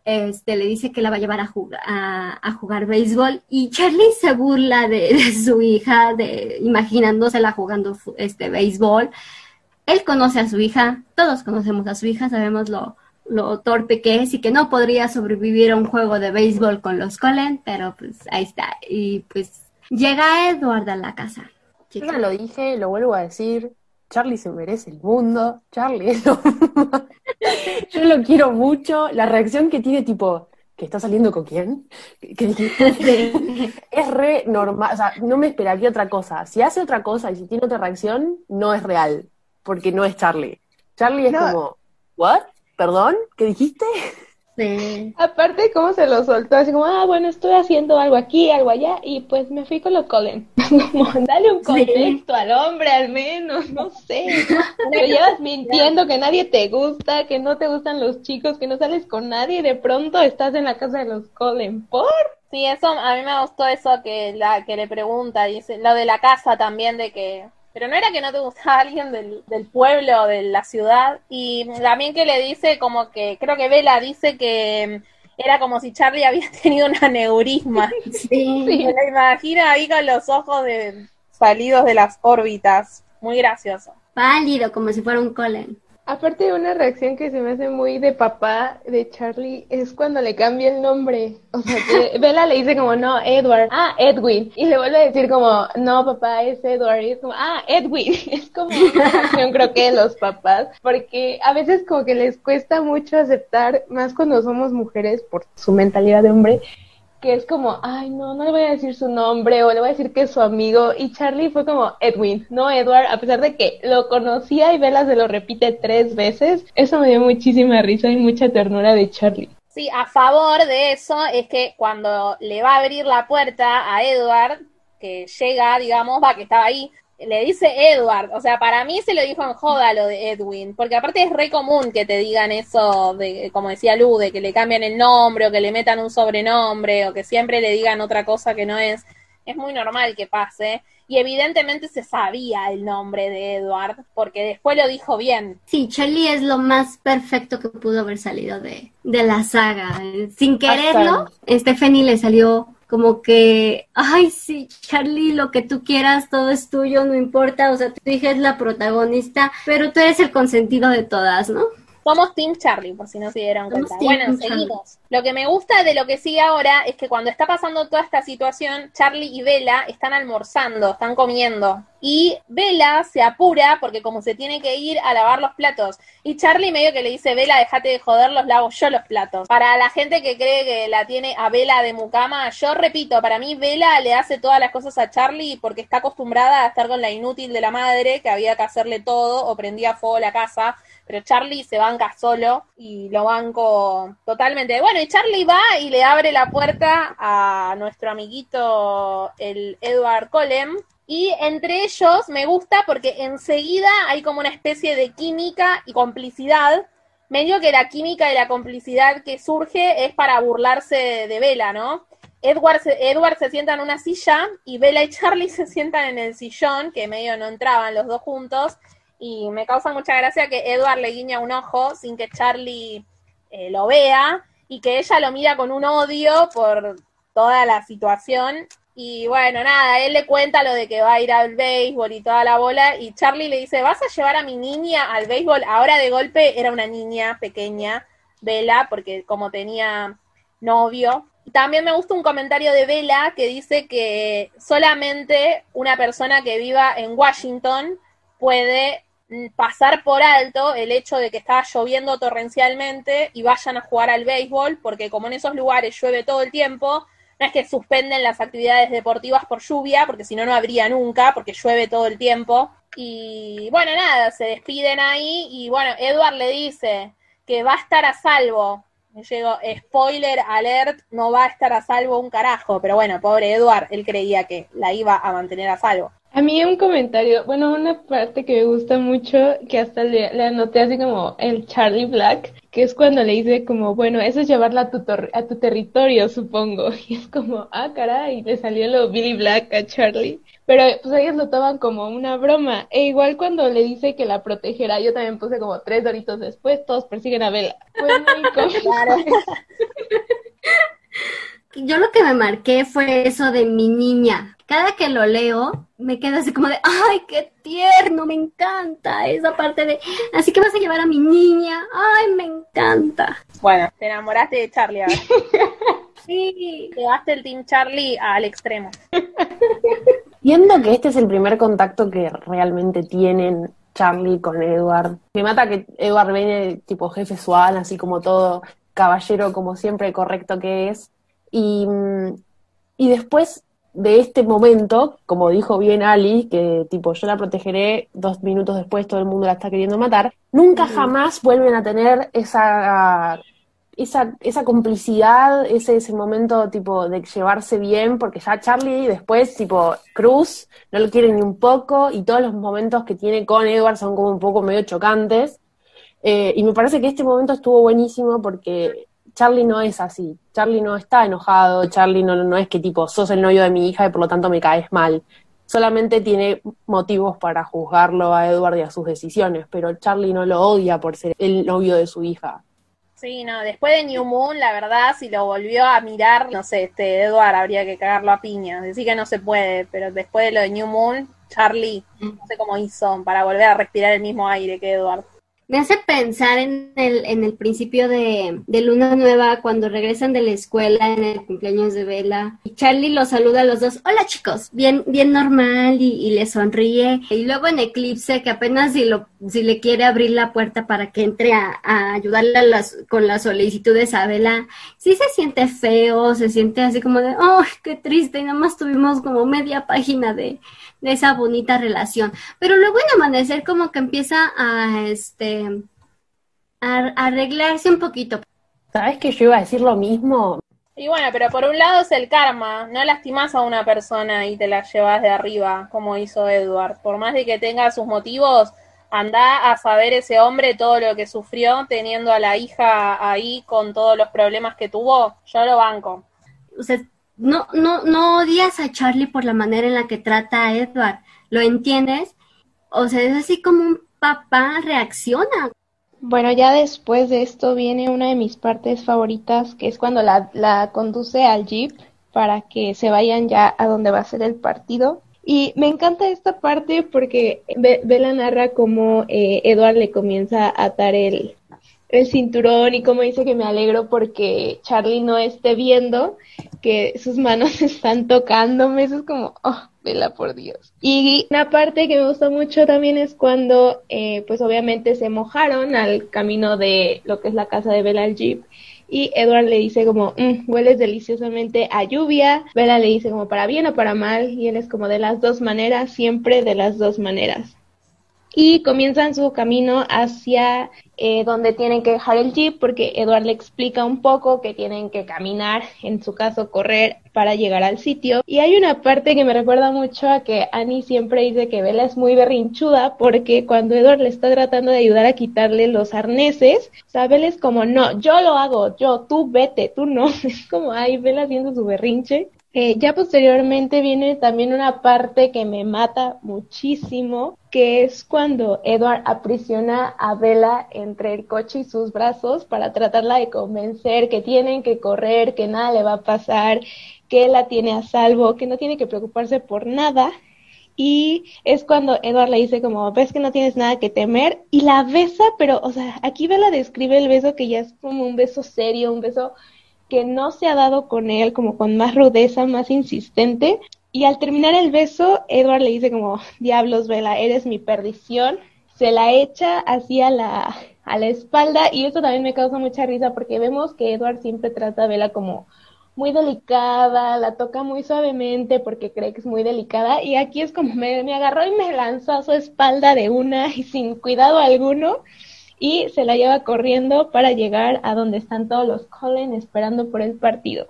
este, le dice que la va a llevar a jugar, a, jugar béisbol y Charlie se burla de, de su hija, de, imaginándosela jugando este, béisbol. Él conoce a su hija, todos conocemos a su hija, sabemos lo, lo torpe que es y que no podría sobrevivir a un juego de béisbol con los Cullen, pero pues ahí está. Y pues llega Edward a la casa. Yo ya lo dije, lo vuelvo a decir. Charlie se merece el mundo. Charlie es lo. Yo lo quiero mucho. La reacción que tiene, tipo, ¿que está saliendo con quién? ¿Qué- qué dijiste? es re normal. O sea, no me esperaría otra cosa. Si hace otra cosa y si tiene otra reacción, no es real. Porque no es Charlie. Charlie es No. como, ¿what? ¿Perdón? ¿Qué dijiste? Sí. Aparte, cómo se lo soltó, así como, ah, bueno, estoy haciendo algo aquí, algo allá, y pues me fui con los Colin. como, dale un contexto al hombre, al menos, no sé. Te llevas mintiendo que nadie te gusta, que no te gustan los chicos, que no sales con nadie, y de pronto estás en la casa de los Colin. ¿Por? Sí, eso, a mí me gustó eso que, la, que le pregunta, dice, lo de la casa también, de que, pero no era que no te gustaba alguien del, del pueblo, de la ciudad, y también que le dice como que, creo que Bella dice que era como si Charlie había tenido un aneurisma, Sí. me lo imagino ahí con los ojos de, salidos de las órbitas, muy gracioso. Pálido, como si fuera un Cullen. Aparte, una reacción que se me hace muy de papá de Charlie es cuando le cambia el nombre. O sea, que Bella le dice como, no, Edward, ah, Edwin. Y le vuelve a decir como, no, papá, es Edward. Y es como, ah, Edwin. Es como una reacción, creo que de los papás. Porque a veces como que les cuesta mucho aceptar, más cuando somos mujeres por su mentalidad de hombre, que es como, ay, no, no le voy a decir su nombre o le voy a decir que es su amigo. Y Charlie fue como Edwin, no Edward, a pesar de que lo conocía y Bella se lo repite tres veces. Eso me dio muchísima risa y mucha ternura de Charlie. Sí, a favor de eso es que cuando le va a abrir la puerta a Edward, que llega, digamos, va, que estaba ahí, le dice Edward, o sea, para mí se lo dijo en joda lo de Edwin, porque aparte es re común que te digan eso, de, como decía Lu, de que le cambian el nombre o que le metan un sobrenombre o que siempre le digan otra cosa que no es. Es muy normal que pase. Y evidentemente se sabía el nombre de Edward, porque después lo dijo bien. Sí, Charlie es lo más perfecto que pudo haber salido de, de la saga. Sin quererlo, Stephanie le salió como que, ay, sí, Charlie, lo que tú quieras, todo es tuyo, no importa, o sea, tu hija es la protagonista, pero tú eres el consentido de todas, ¿no? Somos Team Charlie, por si no se dieron cuenta. Bueno, seguimos. Lo que me gusta de lo que sigue ahora es que cuando está pasando toda esta situación, Charlie y Bella están almorzando, están comiendo. Y Bella se apura porque como se tiene que ir a lavar los platos. Y Charlie medio que le dice, Bella, déjate de joder, los lavo yo los platos. Para la gente que cree que la tiene a Bella de mucama, yo repito, para mí Bella le hace todas las cosas a Charlie porque está acostumbrada a estar con la inútil de la madre que había que hacerle todo o prendía fuego la casa pero Charlie se banca solo y lo banco totalmente. Bueno, y Charlie va y le abre la puerta a nuestro amiguito, el Edward Colem, y entre ellos me gusta porque enseguida hay como una especie de química y complicidad. Medio que la química y la complicidad que surge es para burlarse de, Bella, ¿no? Edward se, Edward se sienta en una silla y Bella y Charlie se sientan en el sillón, que medio no entraban los dos juntos, y me causa mucha gracia que Edward le guiña un ojo sin que Charlie eh, lo vea y que ella lo mira con un odio por toda la situación. Y bueno, nada, él le cuenta lo de que va a ir al béisbol y toda la bola y Charlie le dice, ¿vas a llevar a mi niña al béisbol? Ahora de golpe era una niña pequeña, Vela, porque como tenía novio. También me gusta un comentario de Vela que dice que solamente una persona que viva en Washington puede pasar por alto el hecho de que estaba lloviendo torrencialmente y vayan a jugar al béisbol, porque como en esos lugares llueve todo el tiempo, no es que suspenden las actividades deportivas por lluvia, porque si no, no habría nunca, porque llueve todo el tiempo. Y bueno, nada, se despiden ahí y bueno, Edward le dice que va a estar a salvo. Llego, spoiler alert, no va a estar a salvo un carajo, pero bueno, pobre Edward, él creía que la iba a mantener a salvo. A mí un comentario, bueno, una parte que me gusta mucho, que hasta le, le, anoté así como el Charlie Black, que es cuando le dice como, bueno, eso es llevarla a tu, a tu territorio, supongo. Y es como, ah, caray, le salió lo Billy Black a Charlie. Pero pues ellos lo toman como una broma. E igual cuando le dice que la protegerá, yo también puse como tres doritos después, todos persiguen a Bella. Bueno, yo lo que me marqué fue eso de mi niña. Cada que lo leo, me quedo así como de, ay, qué tierno, me encanta esa parte de, así que vas a llevar a mi niña, ay, me encanta. Bueno, te enamoraste de Charlie ahora. sí, llevaste el Team Charlie al extremo. Viendo que este es el primer contacto que realmente tienen Charlie con Edward, me mata que Edward viene tipo jefe Swan, así como todo caballero, como siempre correcto que es. Y, y después de este momento, como dijo bien Ali, que tipo yo la protegeré, dos minutos después todo el mundo la está queriendo matar, nunca jamás vuelven a tener esa, esa, esa complicidad, ese, ese momento tipo de llevarse bien, porque ya Charlie después, tipo Cruz, no lo quiere ni un poco, y todos los momentos que tiene con Edward son como un poco medio chocantes. Eh, y me parece que este momento estuvo buenísimo porque Charlie no es así. Charlie no está enojado, Charlie no, no es que tipo, sos el novio de mi hija y por lo tanto me caes mal. Solamente tiene motivos para juzgarlo a Edward y a sus decisiones, pero Charlie no lo odia por ser el novio de su hija. Sí, no, después de New Moon, la verdad, si lo volvió a mirar, no sé, este Edward habría que cagarlo a piña. Decir que no se puede, pero después de lo de New Moon, Charlie, no sé cómo hizo para volver a respirar el mismo aire que Edward. Me hace pensar en el, en el principio de, Luna Nueva, cuando regresan de la escuela en el cumpleaños de Vela. Y Charlie los saluda a los dos. Hola chicos, bien, bien normal y, le sonríe. Y luego en Eclipse, que apenas si, lo, si le quiere abrir la puerta para que entre a, a ayudarle a las, con las solicitudes a Vela, sí se siente feo, se siente así como de, oh, qué triste. Y nada más tuvimos como media página de, de esa bonita relación. Pero luego en Amanecer como que empieza a, este, a, arreglarse un poquito. ¿Sabes que yo iba a decir lo mismo? Y bueno, pero por un lado es el karma, no lastimas a una persona y te la llevas de arriba, como hizo Edward. Por más de que tenga sus motivos, anda a saber ese hombre todo lo que sufrió teniendo a la hija ahí con todos los problemas que tuvo. Yo lo banco. O sea, no, no, no odias a Charlie por la manera en la que trata a Edward, ¿lo entiendes? O sea, es así como un papá reacciona. Bueno, ya después de esto viene una de mis partes favoritas, que es cuando la, la conduce al jeep para que se vayan ya a donde va a ser el partido. Y me encanta esta parte porque Bella narra cómo eh, Edward le comienza a atar el, el cinturón y como dice que me alegro porque Charlie no esté viendo que sus manos están tocándome, eso es como, oh, vela por Dios. Y una parte que me gusta mucho también es cuando, eh, pues obviamente se mojaron al camino de lo que es la casa de Bella al Jeep. Y Edward le dice como, mm, hueles deliciosamente a lluvia. Bella le dice como para bien o para mal. Y él es como de las dos maneras, siempre de las dos maneras y comienzan su camino hacia eh, donde tienen que dejar el jeep porque Edward le explica un poco que tienen que caminar, en su caso correr para llegar al sitio. Y hay una parte que me recuerda mucho a que Annie siempre dice que Bella es muy berrinchuda porque cuando Edward le está tratando de ayudar a quitarle los arneses, o Bella es como, no, yo lo hago, yo, tú vete, tú no. Es como, ay, Bella haciendo su berrinche. Eh, ya posteriormente viene también una parte que me mata muchísimo, que es cuando Edward aprisiona a Bella entre el coche y sus brazos para tratarla de convencer que tienen que correr, que nada le va a pasar, que la tiene a salvo, que no tiene que preocuparse por nada. Y es cuando Edward le dice como, ves que no tienes nada que temer, y la besa, pero, o sea, aquí Bella describe el beso que ya es como un beso serio, un beso que no se ha dado con él como con más rudeza, más insistente. Y al terminar el beso, Edward le dice como, diablos, Vela, eres mi perdición. Se la echa así a la, a la espalda y eso también me causa mucha risa porque vemos que Edward siempre trata a Vela como muy delicada, la toca muy suavemente porque cree que es muy delicada y aquí es como me, me agarró y me lanzó a su espalda de una y sin cuidado alguno y se la lleva corriendo para llegar a donde están todos los Cullen esperando por el partido.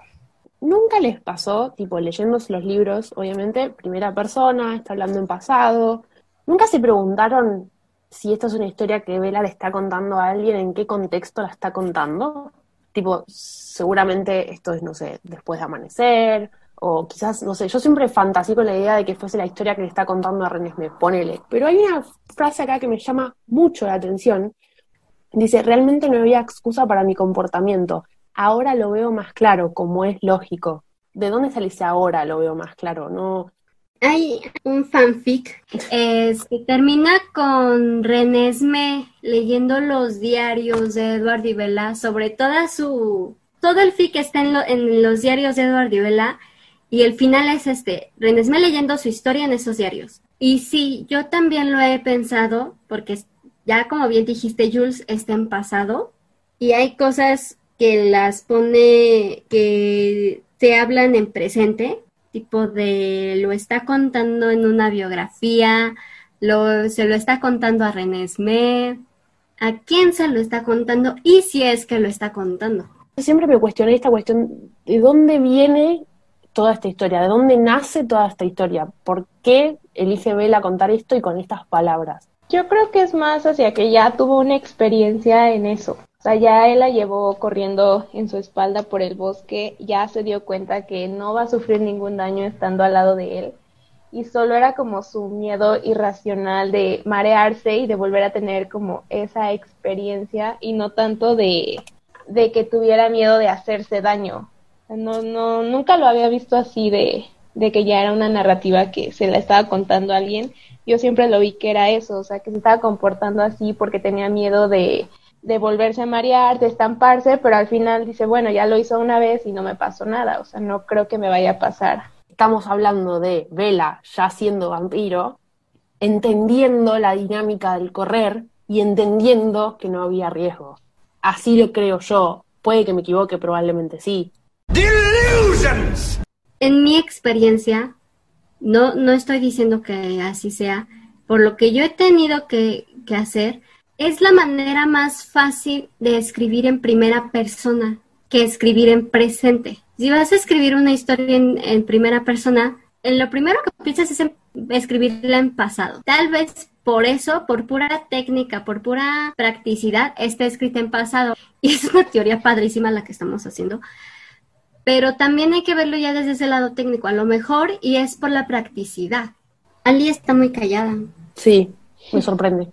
¿Nunca les pasó, tipo, leyéndose los libros, obviamente, primera persona, está hablando en pasado? ¿Nunca se preguntaron si esta es una historia que Bella le está contando a alguien, en qué contexto la está contando? Tipo, seguramente esto es, no sé, después de amanecer, o quizás, no sé, yo siempre fantaseo con la idea de que fuese la historia que le está contando a René Smith, ponele. Pero hay una frase acá que me llama mucho la atención, Dice, realmente no había excusa para mi comportamiento. Ahora lo veo más claro, como es lógico. ¿De dónde sale ese ahora lo veo más claro? No. Hay un fanfic que termina con Renesme leyendo los diarios de Edward y Bella sobre toda su todo el fic está en, en los diarios de Edward y Bella y el final es este, Renesme leyendo su historia en esos diarios. Y sí, yo también lo he pensado porque ya como bien dijiste, Jules está en pasado y hay cosas que las pone, que se hablan en presente, tipo de lo está contando en una biografía, lo, se lo está contando a René a quién se lo está contando y si es que lo está contando. Siempre me cuestioné esta cuestión, ¿de dónde viene toda esta historia? ¿De dónde nace toda esta historia? ¿Por qué elige Bella contar esto y con estas palabras? Yo creo que es más hacia que ya tuvo una experiencia en eso. O sea, ya él la llevó corriendo en su espalda por el bosque, ya se dio cuenta que no va a sufrir ningún daño estando al lado de él. Y solo era como su miedo irracional de marearse y de volver a tener como esa experiencia y no tanto de, de que tuviera miedo de hacerse daño. No, no, nunca lo había visto así de, de que ya era una narrativa que se la estaba contando alguien, yo siempre lo vi que era eso, o sea, que se estaba comportando así porque tenía miedo de, de volverse a marear, de estamparse, pero al final dice, bueno, ya lo hizo una vez y no me pasó nada, o sea, no creo que me vaya a pasar. Estamos hablando de Vela ya siendo vampiro, entendiendo la dinámica del correr y entendiendo que no había riesgo. Así lo creo yo. Puede que me equivoque, probablemente sí. En mi experiencia, no, no estoy diciendo que así sea, por lo que yo he tenido que, hacer, es la manera más fácil de escribir en primera persona que escribir en presente. Si vas a escribir una historia en, primera persona, en lo primero que piensas es escribirla en pasado. Tal vez por eso, por pura técnica, por pura practicidad, está escrita en pasado. Y es una teoría padrísima la que estamos haciendo. Pero también hay que verlo ya desde ese lado técnico, a lo mejor, y es por la practicidad. Ali está muy callada. Sí, me sorprende.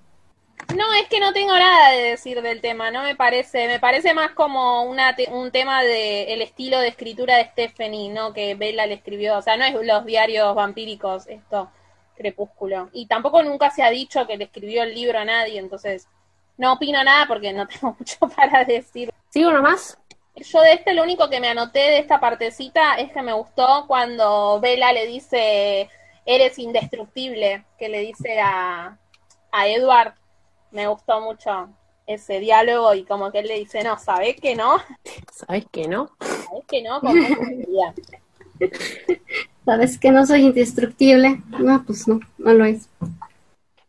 No, es que no tengo nada de decir del tema, no me parece, me parece más como una te- un tema de el estilo de escritura de Stephanie, no que Bella le escribió, o sea, no es los diarios vampíricos esto, Crepúsculo. Y tampoco nunca se ha dicho que le escribió el libro a nadie, entonces no opino nada porque no tengo mucho para decir. ¿Sigo nomás? Yo de este lo único que me anoté de esta partecita es que me gustó cuando Bella le dice eres indestructible, que le dice a, a Edward, me gustó mucho ese diálogo y como que él le dice, no, ¿sabés que no? ¿Sabes qué, no? ¿Sabés que no? Como. ¿Sabes que no soy indestructible? No, pues no, no lo es.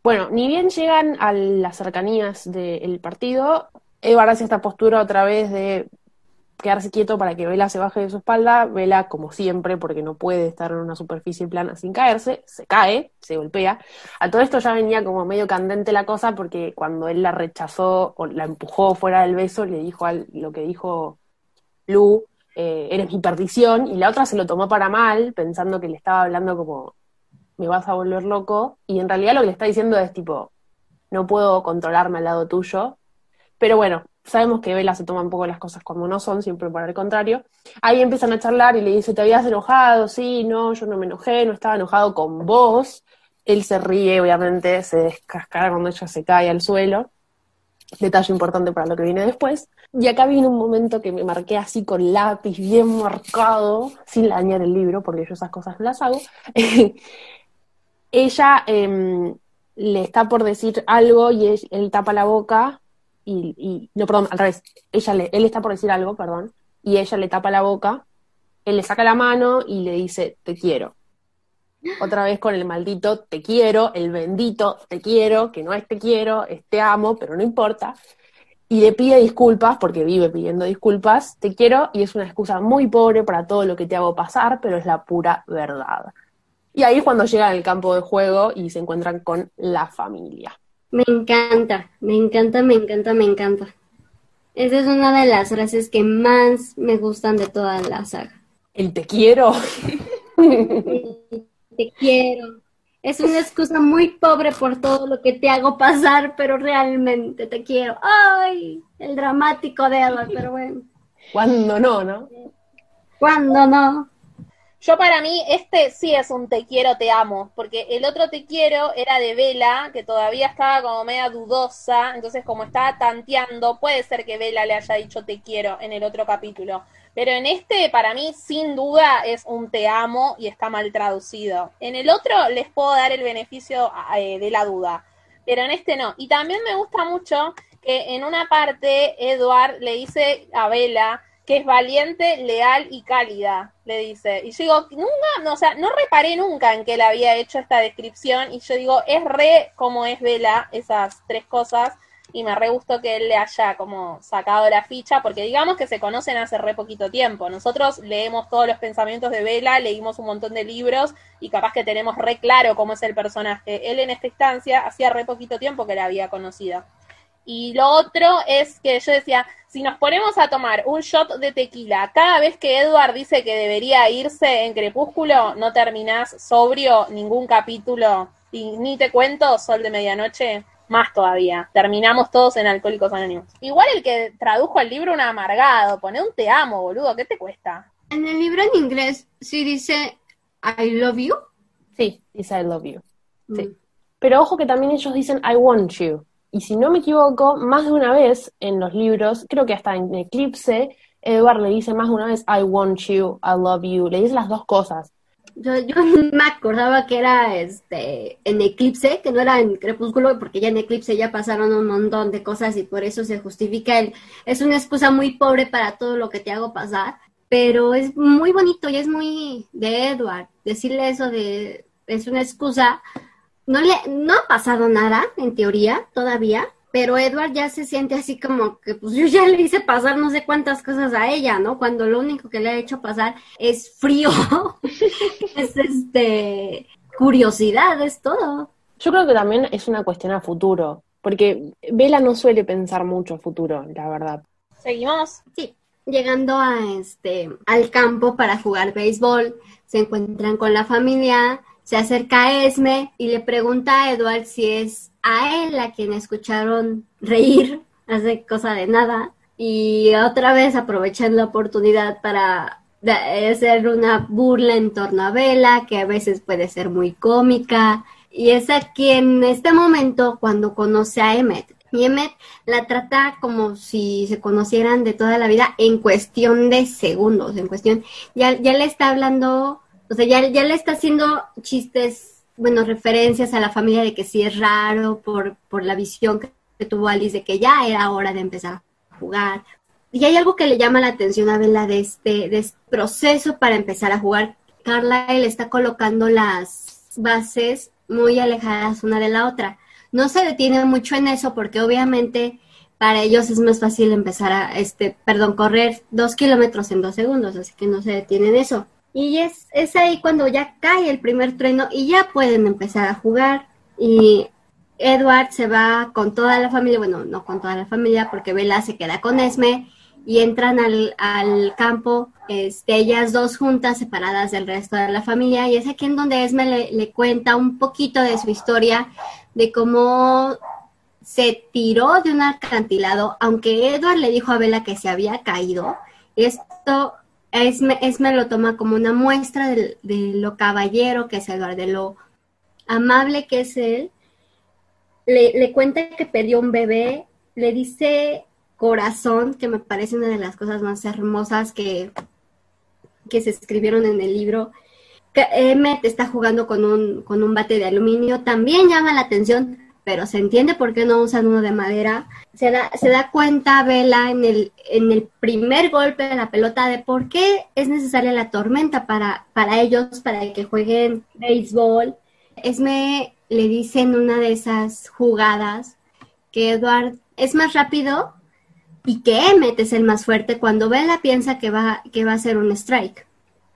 Bueno, ni bien llegan a las cercanías del partido, Edward hace esta postura otra vez de quedarse quieto para que Vela se baje de su espalda. Vela, como siempre, porque no puede estar en una superficie plana sin caerse, se cae, se golpea. A todo esto ya venía como medio candente la cosa, porque cuando él la rechazó o la empujó fuera del beso, le dijo al- lo que dijo Lu, eh, eres mi perdición, y la otra se lo tomó para mal, pensando que le estaba hablando como, me vas a volver loco, y en realidad lo que le está diciendo es tipo, no puedo controlarme al lado tuyo, pero bueno, sabemos que Vela se toma un poco las cosas como no son, siempre por el contrario. Ahí empiezan a charlar y le dice, ¿te habías enojado? Sí, no, yo no me enojé, no estaba enojado con vos. Él se ríe, obviamente, se descascara cuando ella se cae al suelo. Detalle importante para lo que viene después. Y acá viene un momento que me marqué así con lápiz bien marcado, sin dañar el libro, porque yo esas cosas no las hago. ella em, le está por decir algo y él, él tapa la boca y, y- no, perdón, al revés, ella le, él está por decir algo, perdón, y ella le tapa la boca, él le saca la mano y le dice, te quiero. Otra vez con el maldito te quiero, el bendito te quiero, que no es te quiero, es te amo, pero no importa. Y le pide disculpas, porque vive pidiendo disculpas, te quiero, y es una excusa muy pobre para todo lo que te hago pasar, pero es la pura verdad. Y ahí es cuando llegan al campo de juego y se encuentran con la familia. Me encanta, me encanta, me encanta, me encanta. Esa es una de las frases que más me gustan de toda la saga. El te quiero. Te quiero. Es una excusa muy pobre por todo lo que te hago pasar, pero realmente te quiero. ¡Ay! El dramático de Edward, pero bueno. Cuando no, ¿no? ¿Cuándo no? Yo para mí este sí es un te quiero, te amo, porque el otro te quiero era de Vela, que todavía estaba como media dudosa, entonces como estaba tanteando, puede ser que Vela le haya dicho te quiero en el otro capítulo, pero en este para mí sin duda es un te amo y está mal traducido. En el otro les puedo dar el beneficio eh, de la duda, pero en este no. Y también me gusta mucho que en una parte Edward le dice a Vela es valiente, leal y cálida, le dice. Y yo digo, nunca, no, o sea, no reparé nunca en que él había hecho esta descripción y yo digo, es re como es Vela esas tres cosas y me re gustó que él le haya como sacado la ficha porque digamos que se conocen hace re poquito tiempo. Nosotros leemos todos los pensamientos de Vela, leímos un montón de libros y capaz que tenemos re claro cómo es el personaje. Él en esta instancia hacía re poquito tiempo que la había conocido. Y lo otro es que yo decía, si nos ponemos a tomar un shot de tequila cada vez que Edward dice que debería irse en Crepúsculo, no terminás sobrio ningún capítulo. Y ni te cuento Sol de Medianoche, más todavía. Terminamos todos en Alcohólicos Anónimos. Igual el que tradujo el libro un amargado, pone un te amo, boludo, ¿qué te cuesta? En el libro en inglés sí dice I love you. Sí, dice I love you. Sí. Pero ojo que también ellos dicen I want you. Y si no me equivoco, más de una vez en los libros, creo que hasta en Eclipse, Edward le dice más de una vez I want you, I love you. Le dice las dos cosas. Yo, yo me acordaba que era este en Eclipse, que no era en Crepúsculo, porque ya en Eclipse ya pasaron un montón de cosas y por eso se justifica el... Es una excusa muy pobre para todo lo que te hago pasar, pero es muy bonito y es muy de Edward. Decirle eso de... es una excusa. No, le, no ha pasado nada, en teoría, todavía, pero Edward ya se siente así como que pues yo ya le hice pasar no sé cuántas cosas a ella, ¿no? Cuando lo único que le ha hecho pasar es frío, es este curiosidad, es todo. Yo creo que también es una cuestión a futuro, porque Bella no suele pensar mucho a futuro, la verdad. ¿Seguimos? Sí, llegando a este al campo para jugar béisbol, se encuentran con la familia, se acerca a Esme y le pregunta a Edward si es a él a quien escucharon reír hace cosa de nada. Y otra vez aprovechan la oportunidad para hacer una burla en torno a Bella que a veces puede ser muy cómica. Y es aquí en este momento cuando conoce a Emmet. Y Emmet la trata como si se conocieran de toda la vida en cuestión de segundos, en cuestión, ya, ya le está hablando, o sea, ya, le está haciendo chistes bueno, referencias a la familia de que sí es raro por, por la visión que, tuvo Alice de que ya era hora de empezar a jugar. Y hay algo que le llama la atención a Bella de este, de este proceso para empezar a jugar. Carlyle está colocando las bases muy alejadas una de la otra. No se detiene mucho en eso porque obviamente para ellos es más fácil empezar a, este, perdón, correr dos kilómetros en dos segundos, así que no se detiene en eso. Y es, es ahí cuando ya cae el primer trueno y ya pueden empezar a jugar. Y Edward se va con toda la familia, bueno, no con toda la familia, porque Bella se queda con Esme y entran al, al campo, este, ellas dos juntas, separadas del resto de la familia. Y es aquí en donde Esme le, le cuenta un poquito de su historia, de cómo se tiró de un acantilado, aunque Edward le dijo a Bella que se había caído. Esto Esme, lo toma como una muestra de, lo caballero que es Edward, de lo amable que es él. Le, cuenta que perdió un bebé, le dice corazón, que me parece una de las cosas más hermosas que, que se escribieron en el libro. Emmet está jugando con un, con un bate de aluminio, también llama la atención pero se entiende por qué no usan uno de madera. Se da, se da cuenta Vela en el, en el primer golpe de la pelota de por qué es necesaria la tormenta para, para ellos, para que jueguen béisbol. Esme le dice en una de esas jugadas que Edward es más rápido y que Emmet es el más fuerte cuando Vela piensa que va, que va a ser un strike.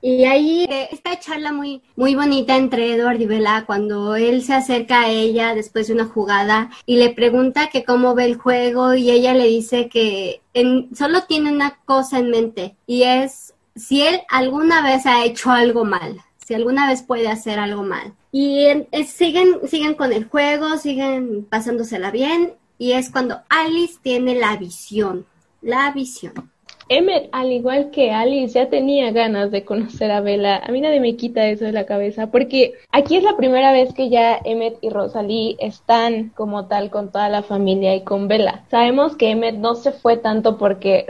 Y ahí eh, esta charla muy, muy bonita entre Edward y Bella cuando él se acerca a ella después de una jugada y le pregunta que cómo ve el juego y ella le dice que en, solo tiene una cosa en mente y es si él alguna vez ha hecho algo mal, si alguna vez puede hacer algo mal. Y siguen, siguen con el juego, siguen pasándosela bien y es cuando Alice tiene la visión, la visión. Emmet, al igual que Alice, ya tenía ganas de conocer a Bella. A mí nadie me quita eso de la cabeza, porque aquí es la primera vez que ya Emmet y Rosalie están como tal con toda la familia y con Bella. Sabemos que Emmet no se fue tanto porque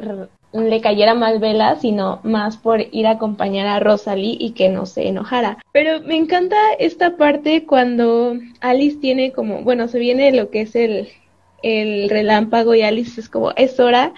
le cayera mal Bella, sino más por ir a acompañar a Rosalie y que no se enojara. Pero me encanta esta parte cuando Alice tiene como, bueno, se viene lo que es el, el relámpago y Alice es como, es hora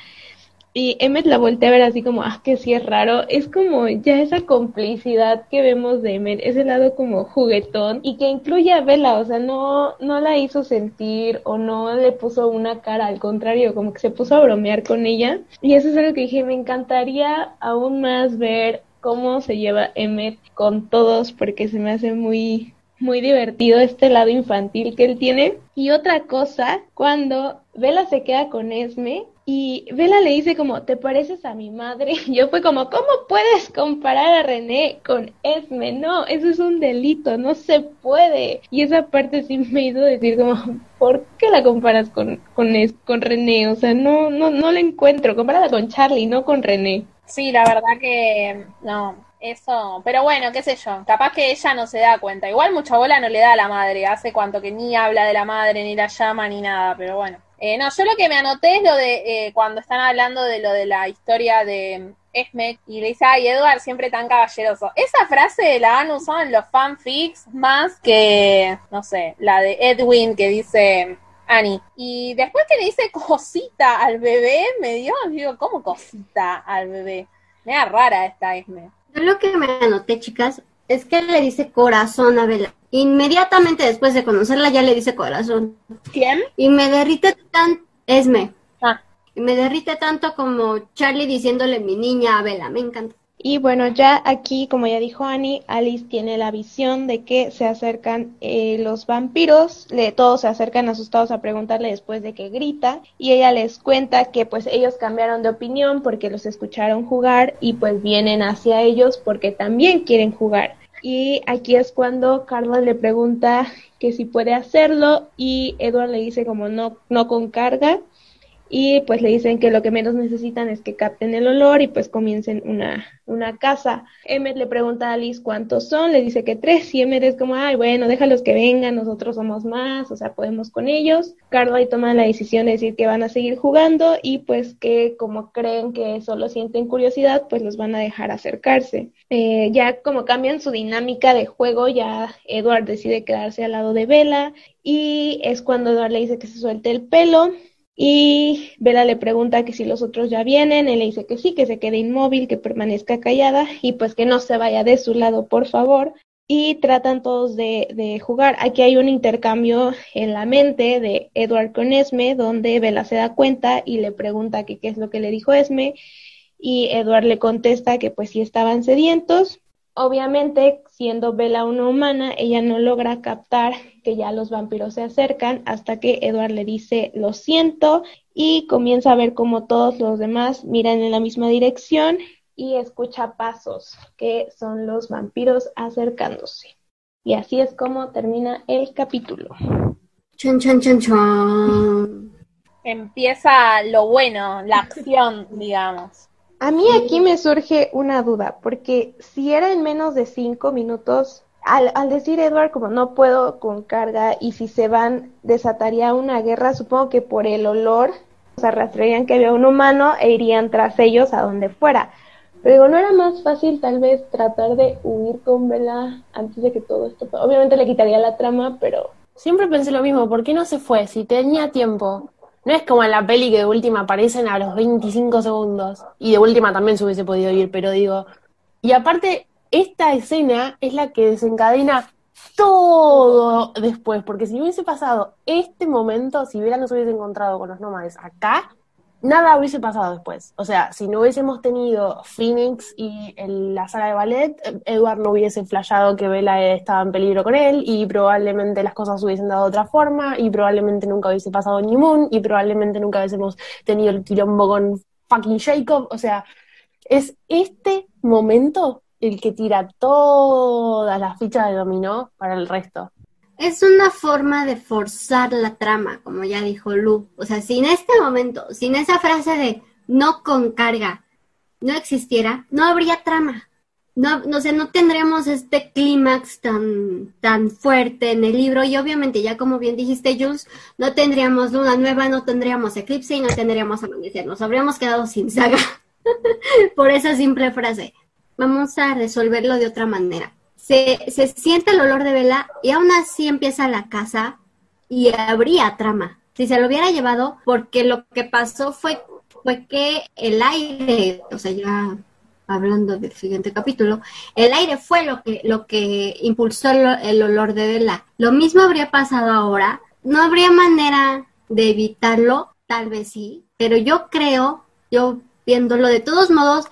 y Emmet la voltea a ver así como, ah, que sí es raro. Es como ya esa complicidad que vemos de Emmet, ese lado como juguetón y que incluye a Bella, o sea, no, no la hizo sentir o no le puso una cara, al contrario, como que se puso a bromear con ella. Y eso es algo que dije, me encantaría aún más ver cómo se lleva Emmet con todos porque se me hace muy muy divertido este lado infantil que él tiene. Y otra cosa, cuando Bella se queda con Esme y Bella le dice como, ¿te pareces a mi madre? Yo fue como, ¿cómo puedes comparar a René con Esme? No, eso es un delito, no se puede. Y esa parte sí me hizo decir como, ¿por qué la comparas con, con, con René? O sea, no, no, no la encuentro, compárala con Charlie, no con René. Sí, la verdad que no, Eso, pero bueno, qué sé yo, capaz que ella no se da cuenta. Igual mucha bola no le da a la madre, hace cuanto que ni habla de la madre, ni la llama, ni nada, pero bueno. Eh, no, yo lo que me anoté es lo de eh, cuando están hablando de lo de la historia de Esme y le dice, ay, Edward siempre tan caballeroso. Esa frase la han usado en los fanfics más que, no sé, la de Edwin que dice Annie. Y después que le dice cosita al bebé, me dio, digo, ¿cómo cosita al bebé? Me rara esta Esme. Yo lo que me anoté, chicas, es que le dice corazón a Bella. Inmediatamente después de conocerla ya le dice corazón. ¿Quién? Y me derrite tan... Esme. Ah. Y me derrite tanto como Charlie diciéndole mi niña a Bella. Me encanta. Y bueno, ya aquí, como ya dijo Annie, Alice tiene la visión de que se acercan eh, los vampiros, le, todos se acercan asustados a preguntarle después de que grita y ella les cuenta que pues ellos cambiaron de opinión porque los escucharon jugar y pues vienen hacia ellos porque también quieren jugar. Y aquí es cuando Carla le pregunta que si puede hacerlo y Edward le dice como no, no con carga y pues le dicen que lo que menos necesitan es que capten el olor y pues comiencen una, una casa. Emmet le pregunta a Alice cuántos son, le dice que tres y Emmet es como, ay, bueno, déjalos que vengan, nosotros somos más, o sea, podemos con ellos. Carla y toman la decisión de decir que van a seguir jugando y pues que como creen que solo sienten curiosidad, pues los van a dejar acercarse. Eh, ya como cambian su dinámica de juego, ya Edward decide quedarse al lado de Bella y es cuando Edward le dice que se suelte el pelo y Bella le pregunta que si los otros ya vienen, él le dice que sí, que se quede inmóvil, que permanezca callada y pues que no se vaya de su lado, por favor. Y tratan todos de, de jugar. Aquí hay un intercambio en la mente de Edward con Esme, donde Bella se da cuenta y le pregunta que qué es lo que le dijo Esme. Y Edward le contesta que pues sí estaban sedientos, Obviamente, siendo Bella una humana, ella no logra captar que ya los vampiros se acercan hasta que Edward le dice lo siento y comienza a ver como todos los demás miran en la misma dirección y escucha pasos que son los vampiros acercándose. Y así es como termina el capítulo. Chon, chon, chon, chon. Empieza lo bueno, la acción, digamos. A mí aquí me surge una duda, porque si era en menos de cinco minutos, al, al, decir Edward como no puedo con carga y si se van desataría una guerra, supongo que por el olor, o sea, rastrearían que había un humano e irían tras ellos a donde fuera. Pero digo, ¿no era más fácil tal vez tratar de huir con Vela antes de que todo esto... Obviamente le quitaría la trama, pero... Siempre pensé lo mismo, ¿por qué no se fue? Si tenía tiempo. No es como en la peli que de última aparecen a los 25 segundos. Y de última también se hubiese podido ir, pero digo. Y aparte, esta escena es la que desencadena todo después. Porque si hubiese pasado este momento, si Vera no se hubiese encontrado con los nómades acá, nada hubiese pasado después. O sea, si no hubiésemos tenido Phoenix y la sala de ballet, Edward no hubiese flashado que Bella estaba en peligro con él y probablemente las cosas hubiesen dado otra forma y probablemente nunca hubiese pasado ni Moon y probablemente nunca hubiésemos tenido el quilombo con fucking Jacob. O sea, es este momento el que tira todas las fichas de dominó para el resto. Es una forma de forzar la trama, como ya dijo Lu. O sea, si en este momento, sin esa frase de no con carga, no existiera, no habría trama. No, no sé, no tendríamos este clímax tan, tan fuerte en el libro y obviamente ya como bien dijiste Jules, no tendríamos luna nueva, no tendríamos eclipse y no tendríamos amanecer, nos habríamos quedado sin saga por esa simple frase. Vamos a resolverlo de otra manera se, se siente el olor de vela y aún así empieza la casa y habría trama. Si se lo hubiera llevado, porque lo que pasó fue, fue que el aire, o sea, ya hablando del siguiente capítulo, el aire fue lo que, lo que impulsó el, el olor de vela. Lo mismo habría pasado ahora. No habría manera de evitarlo, tal vez sí, pero yo creo, yo viéndolo de todos modos,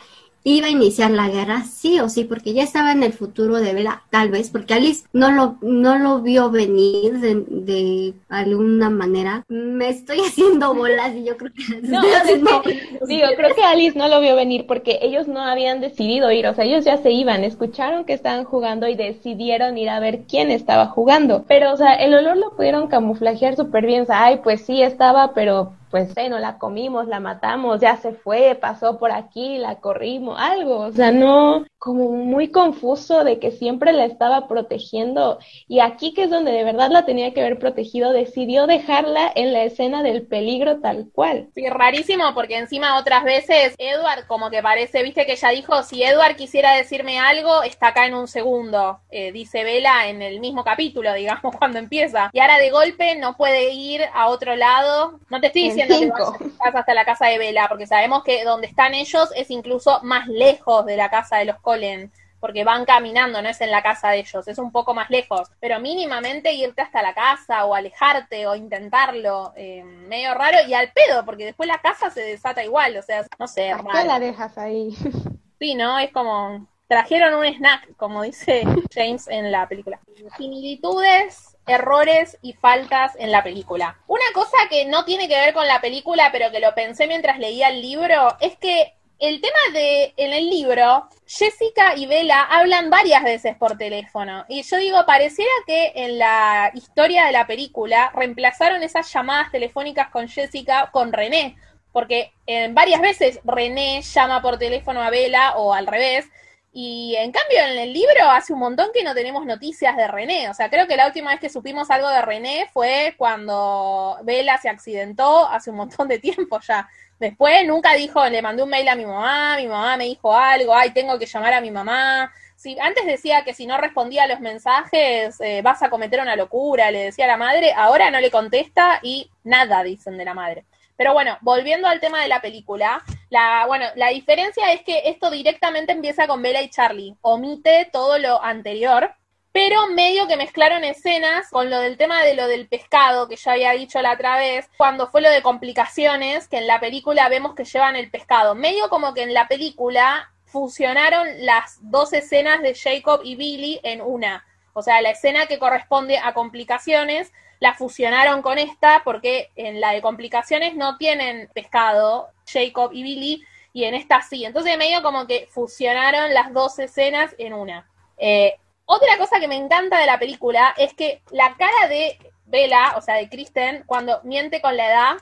iba a iniciar la guerra sí o sí, porque ya estaba en el futuro de Bella, tal vez, porque Alice no lo, no lo vio venir de, de alguna manera. Me estoy haciendo bolas y yo creo que... No, no, digo, creo que Alice no lo vio venir porque ellos no habían decidido ir, o sea, ellos ya se iban, escucharon que estaban jugando y decidieron ir a ver quién estaba jugando. Pero, o sea, el olor lo pudieron camuflajear súper bien, o sea, ay, pues sí estaba, pero pues, eh, no la comimos, la matamos, ya se fue, pasó por aquí, la corrimos, algo, o sea, no, como muy confuso de que siempre la estaba protegiendo y aquí que es donde de verdad la tenía que haber protegido, decidió dejarla en la escena del peligro tal cual. Sí, rarísimo porque encima otras veces Edward como que parece, viste que ella dijo, si Edward quisiera decirme algo, está acá en un segundo, eh, dice Vela en el mismo capítulo, digamos, cuando empieza. Y ahora de golpe no puede ir a otro lado. No te estoy diciendo que vayas hasta la casa de Vela, porque sabemos que donde están ellos es incluso más lejos de la casa de los Colen porque van caminando, no es en la casa de ellos, es un poco más lejos, pero mínimamente irte hasta la casa o alejarte o intentarlo, eh, medio raro y al pedo, porque después la casa se desata igual, o sea, no sé, ¿Por qué la dejas ahí? Sí, ¿no? Es como, trajeron un snack, como dice James en la película. Similitudes, errores y faltas en la película. Una cosa que no tiene que ver con la película, pero que lo pensé mientras leía el libro, es que el tema de, en el libro, Jessica y Bella hablan varias veces por teléfono. Y yo digo, pareciera que en la historia de la película reemplazaron esas llamadas telefónicas con Jessica con René. Porque en varias veces René llama por teléfono a Bella o al revés. Y en cambio en el libro hace un montón que no tenemos noticias de René. O sea, creo que la última vez que supimos algo de René fue cuando Bella se accidentó hace un montón de tiempo ya. Después nunca dijo, le mandé un mail a mi mamá, mi mamá me dijo algo, ay, tengo que llamar a mi mamá. Si, antes decía que si no respondía a los mensajes eh, vas a cometer una locura, le decía a la madre, ahora no le contesta y nada dicen de la madre. Pero bueno, volviendo al tema de la película, la, bueno, la diferencia es que esto directamente empieza con Bella y Charlie, omite todo lo anterior, pero medio que mezclaron escenas con lo del tema de lo del pescado, que ya había dicho la otra vez, cuando fue lo de complicaciones, que en la película vemos que llevan el pescado. Medio como que en la película fusionaron las dos escenas de Jacob y Billy en una. O sea, la escena que corresponde a complicaciones la fusionaron con esta porque en la de complicaciones no tienen pescado, Jacob y Billy, y en esta sí. Entonces medio como que fusionaron las dos escenas en una. Eh, otra cosa que me encanta de la película es que la cara de Bella, o sea, de Kristen, cuando miente con la edad,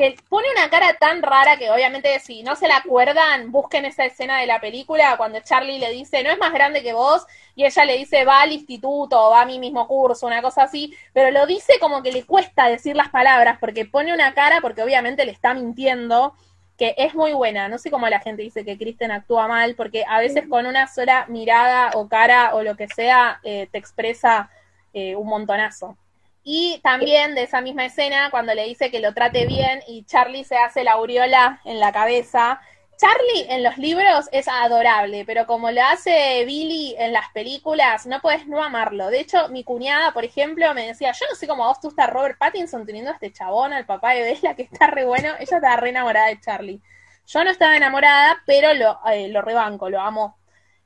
que pone una cara tan rara que obviamente si no se la acuerdan, busquen esa escena de la película cuando Charlie le dice, no es más grande que vos, y ella le dice, va al instituto, va a mi mismo curso, una cosa así, pero lo dice como que le cuesta decir las palabras, porque pone una cara, porque obviamente le está mintiendo, que es muy buena. No sé cómo la gente dice que Kristen actúa mal, porque a veces con una sola mirada o cara o lo que sea eh, te expresa eh, un montonazo. Y también de esa misma escena, cuando le dice que lo trate bien y Charlie se hace la aureola en la cabeza, Charlie en los libros es adorable, pero como lo hace Billy en las películas, no puedes no amarlo. De hecho, mi cuñada, por ejemplo, me decía, yo no sé cómo a vos tú estás Robert Pattinson teniendo a este chabón, al papá de Bella, que está re bueno. Ella está re enamorada de Charlie. Yo no estaba enamorada, pero lo, eh, lo rebanco, lo amo.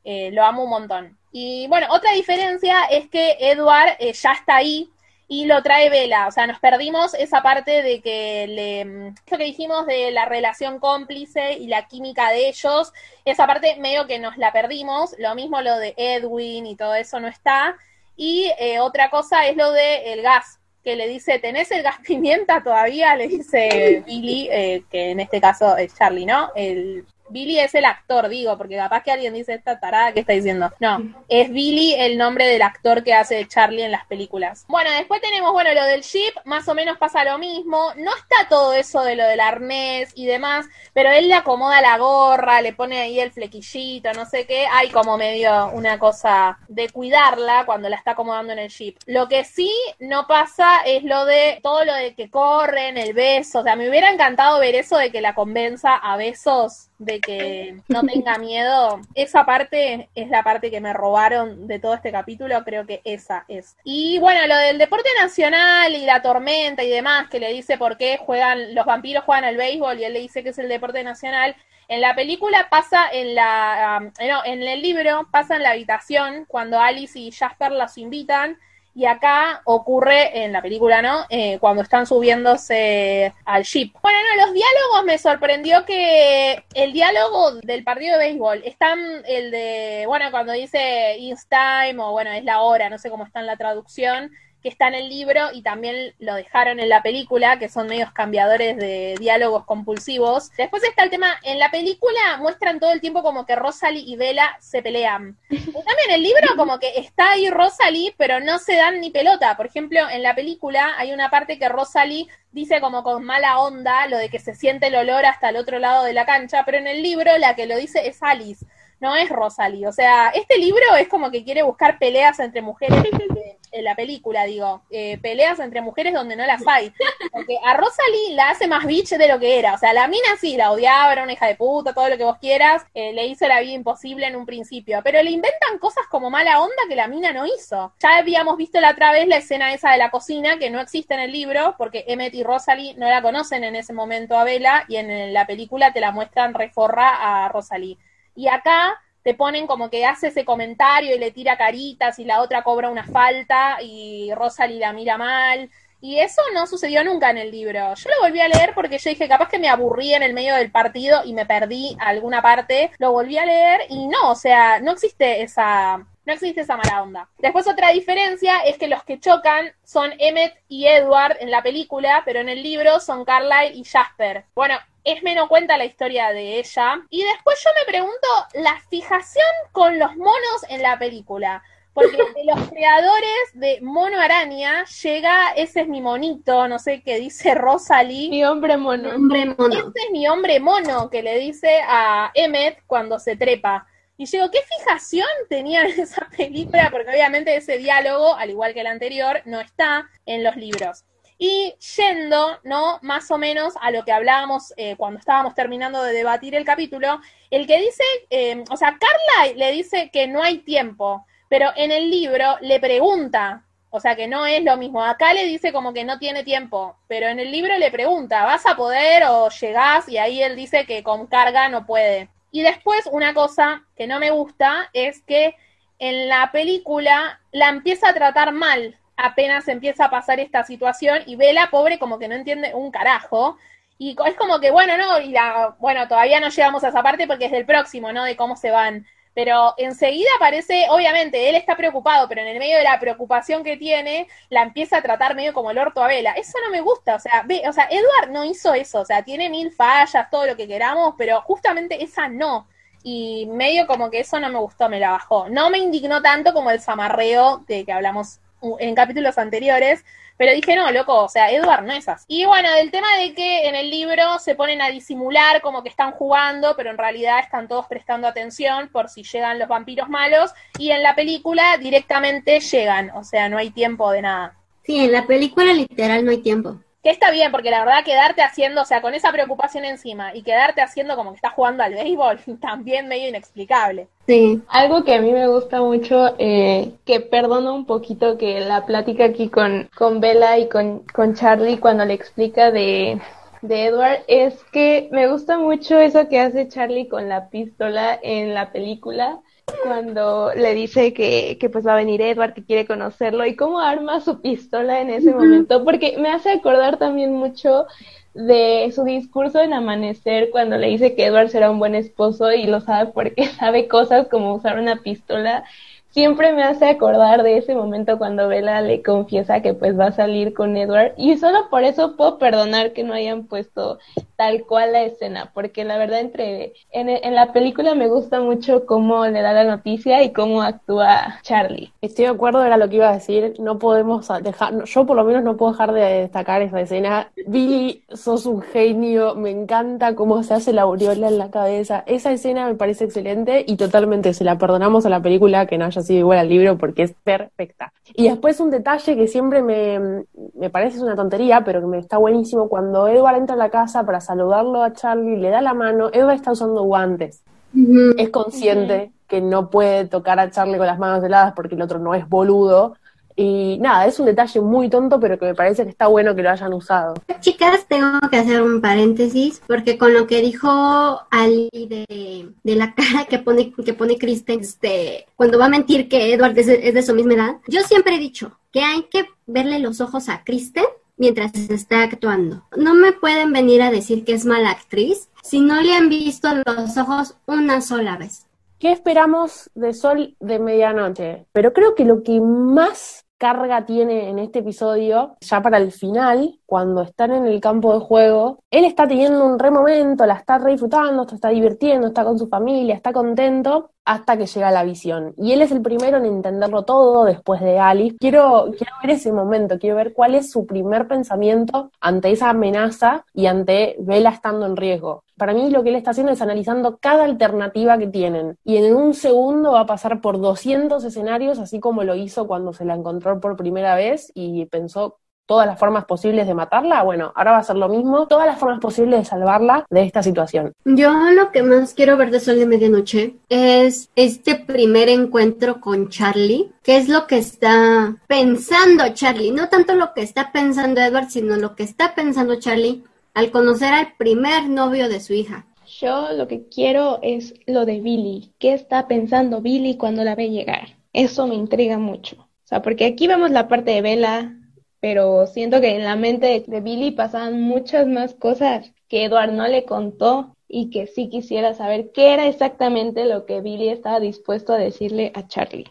Eh, lo amo un montón. Y bueno, otra diferencia es que Edward eh, ya está ahí, y lo trae Vela. O sea, nos perdimos esa parte de que le, lo que dijimos de la relación cómplice y la química de ellos, esa parte medio que nos la perdimos. Lo mismo lo de Edwin y todo eso no está. Y eh, otra cosa es lo de el gas, que le dice, ¿tenés el gas pimienta todavía? Le dice Billy, eh, que en este caso es Charlie, ¿no? El Billy es el actor, digo, porque capaz que alguien dice esta tarada que está diciendo. No, es Billy el nombre del actor que hace Charlie en las películas. Bueno, después tenemos, bueno, lo del ship, más o menos pasa lo mismo. No está todo eso de lo del arnés y demás, pero él le acomoda la gorra, le pone ahí el flequillito, no sé qué. Hay como medio una cosa de cuidarla cuando la está acomodando en el ship. Lo que sí no pasa es lo de todo lo de que corren, el beso. O sea, me hubiera encantado ver eso de que la convenza a besos de que no tenga miedo, esa parte es la parte que me robaron de todo este capítulo, creo que esa es. Y bueno, lo del deporte nacional y la tormenta y demás, que le dice por qué juegan, los vampiros juegan al béisbol y él le dice que es el deporte nacional. En la película pasa en la, um, no, en el libro pasa en la habitación cuando Alice y Jasper las invitan y acá ocurre en la película, ¿no? Eh, cuando están subiéndose al ship. Bueno, no, los diálogos me sorprendió que el diálogo del partido de béisbol están el de, bueno, cuando dice it's time o bueno, es la hora, no sé cómo está en la traducción, que está en el libro y también lo dejaron en la película, que son medios cambiadores de diálogos compulsivos. Después está el tema, en la película muestran todo el tiempo como que Rosalie y Bella se pelean. también en el libro como que está ahí Rosalie, pero no se dan ni pelota. Por ejemplo, en la película hay una parte que Rosalie dice como con mala onda lo de que se siente el olor hasta el otro lado de la cancha, pero en el libro la que lo dice es Alice no es Rosalie. O sea, este libro es como que quiere buscar peleas entre mujeres en la película, digo, eh, peleas entre mujeres donde no las hay. Porque a Rosalie la hace más bitch de lo que era. O sea, la mina sí, la odiaba, era una hija de puta, todo lo que vos quieras, eh, le hizo la vida imposible en un principio. Pero le inventan cosas como mala onda que la mina no hizo. Ya habíamos visto la otra vez la escena esa de la cocina, que no existe en el libro, porque Emmet y Rosalie no la conocen en ese momento a Bella, y en la película te la muestran reforra a Rosalie. Y acá te ponen como que hace ese comentario y le tira caritas y la otra cobra una falta y Rosalie la mira mal. Y eso no sucedió nunca en el libro. Yo lo volví a leer porque yo dije, capaz que me aburrí en el medio del partido y me perdí alguna parte. Lo volví a leer y no, o sea, no existe esa, no existe esa mala onda. Después otra diferencia es que los que chocan son Emmet y Edward en la película, pero en el libro son Carlyle y Jasper. Bueno, Esme no cuenta la historia de ella. Y después yo me pregunto la fijación con los monos en la película. Porque de los creadores de Mono Araña llega, ese es mi monito, no sé qué dice Rosalie. Mi hombre mono. Hombre mono. Ese es mi hombre mono que le dice a Emmet cuando se trepa. Y yo digo, ¿qué fijación tenían en esa película? Porque obviamente ese diálogo, al igual que el anterior, no está en los libros. Y yendo, ¿no? Más o menos a lo que hablábamos eh, cuando estábamos terminando de debatir el capítulo, el que dice, eh, o sea, Carla le dice que no hay tiempo, pero en el libro le pregunta, o sea que no es lo mismo. Acá le dice como que no tiene tiempo, pero en el libro le pregunta, ¿vas a poder o llegás? Y ahí él dice que con carga no puede. Y después una cosa que no me gusta es que en la película la empieza a tratar mal apenas empieza a pasar esta situación y Vela, pobre, como que no entiende un carajo. Y es como que, bueno, no, y la, bueno, todavía no llegamos a esa parte porque es del próximo, ¿no? De cómo se van. Pero enseguida aparece, obviamente, él está preocupado, pero en el medio de la preocupación que tiene, la empieza a tratar medio como el orto a Vela. Eso no me gusta, o sea, ve, o sea, Edward no hizo eso, o sea, tiene mil fallas, todo lo que queramos, pero justamente esa no. Y medio como que eso no me gustó, me la bajó. No me indignó tanto como el zamarreo de que hablamos en capítulos anteriores, pero dije, no, loco, o sea, Edward no es así. Y bueno, del tema de que en el libro se ponen a disimular como que están jugando, pero en realidad están todos prestando atención por si llegan los vampiros malos, y en la película directamente llegan, o sea, no hay tiempo de nada. Sí, en la película literal no hay tiempo. Que está bien, porque la verdad quedarte haciendo, o sea, con esa preocupación encima y quedarte haciendo como que estás jugando al béisbol, también medio inexplicable. Sí. Algo que a mí me gusta mucho, eh, que perdono un poquito que la plática aquí con, con Bella y con, con Charlie cuando le explica de, de Edward, es que me gusta mucho eso que hace Charlie con la pistola en la película cuando le dice que, que, pues va a venir Edward, que quiere conocerlo y cómo arma su pistola en ese momento, porque me hace acordar también mucho de su discurso en Amanecer cuando le dice que Edward será un buen esposo y lo sabe porque sabe cosas como usar una pistola siempre me hace acordar de ese momento cuando Bella le confiesa que pues va a salir con Edward y solo por eso puedo perdonar que no hayan puesto tal cual la escena, porque la verdad entre en, la película me gusta mucho cómo le da la noticia y cómo actúa Charlie. Estoy de acuerdo, era lo que iba a decir, no podemos dejar, yo por lo menos no puedo dejar de destacar esa escena. Billy, sos un genio, me encanta cómo se hace la aureola en la cabeza, esa escena me parece excelente y totalmente se la perdonamos a la película que no haya igual al libro porque es perfecta. Y después un detalle que siempre me, me parece una tontería, pero que me está buenísimo, cuando Edward entra a la casa para saludarlo a Charlie, le da la mano, Edward está usando guantes. Es consciente que no puede tocar a Charlie con las manos heladas porque el otro no es boludo, y nada, es un detalle muy tonto, pero que me parece que está bueno que lo hayan usado. Chicas, tengo que hacer un paréntesis, porque con lo que dijo Ali de, de la cara que pone, que pone Kristen, este, cuando va a mentir que Edward es de, es de su misma edad, yo siempre he dicho que hay que verle los ojos a Kristen mientras está actuando. No me pueden venir a decir que es mala actriz si no le han visto los ojos una sola vez. ¿Qué esperamos de Sol de Medianoche? Pero creo que lo que más carga tiene en este episodio, ya para el final, cuando están en el campo de juego, él está teniendo un re momento, la está re disfrutando, está divirtiendo, está con su familia, está contento, hasta que llega la visión. Y él es el primero en entenderlo todo después de Alice. Quiero, quiero ver ese momento, quiero ver cuál es su primer pensamiento ante esa amenaza y ante Vela estando en riesgo. Para mí lo que él está haciendo es analizando cada alternativa que tienen y en un segundo va a pasar por 200 escenarios, así como lo hizo cuando se la encontró por primera vez y pensó todas las formas posibles de matarla, bueno, ahora va a ser lo mismo, todas las formas posibles de salvarla de esta situación. Yo lo que más quiero ver de Sol de Medianoche es este primer encuentro con Charlie. ¿Qué es lo que está pensando Charlie? No tanto lo que está pensando Edward, sino lo que está pensando Charlie al conocer al primer novio de su hija. Yo lo que quiero es lo de Billy. ¿Qué está pensando Billy cuando la ve llegar? Eso me intriga mucho. O sea, porque aquí vemos la parte de Bella, pero siento que en la mente de Billy pasaban muchas más cosas que Edward no le contó y que sí quisiera saber qué era exactamente lo que Billy estaba dispuesto a decirle a Charlie.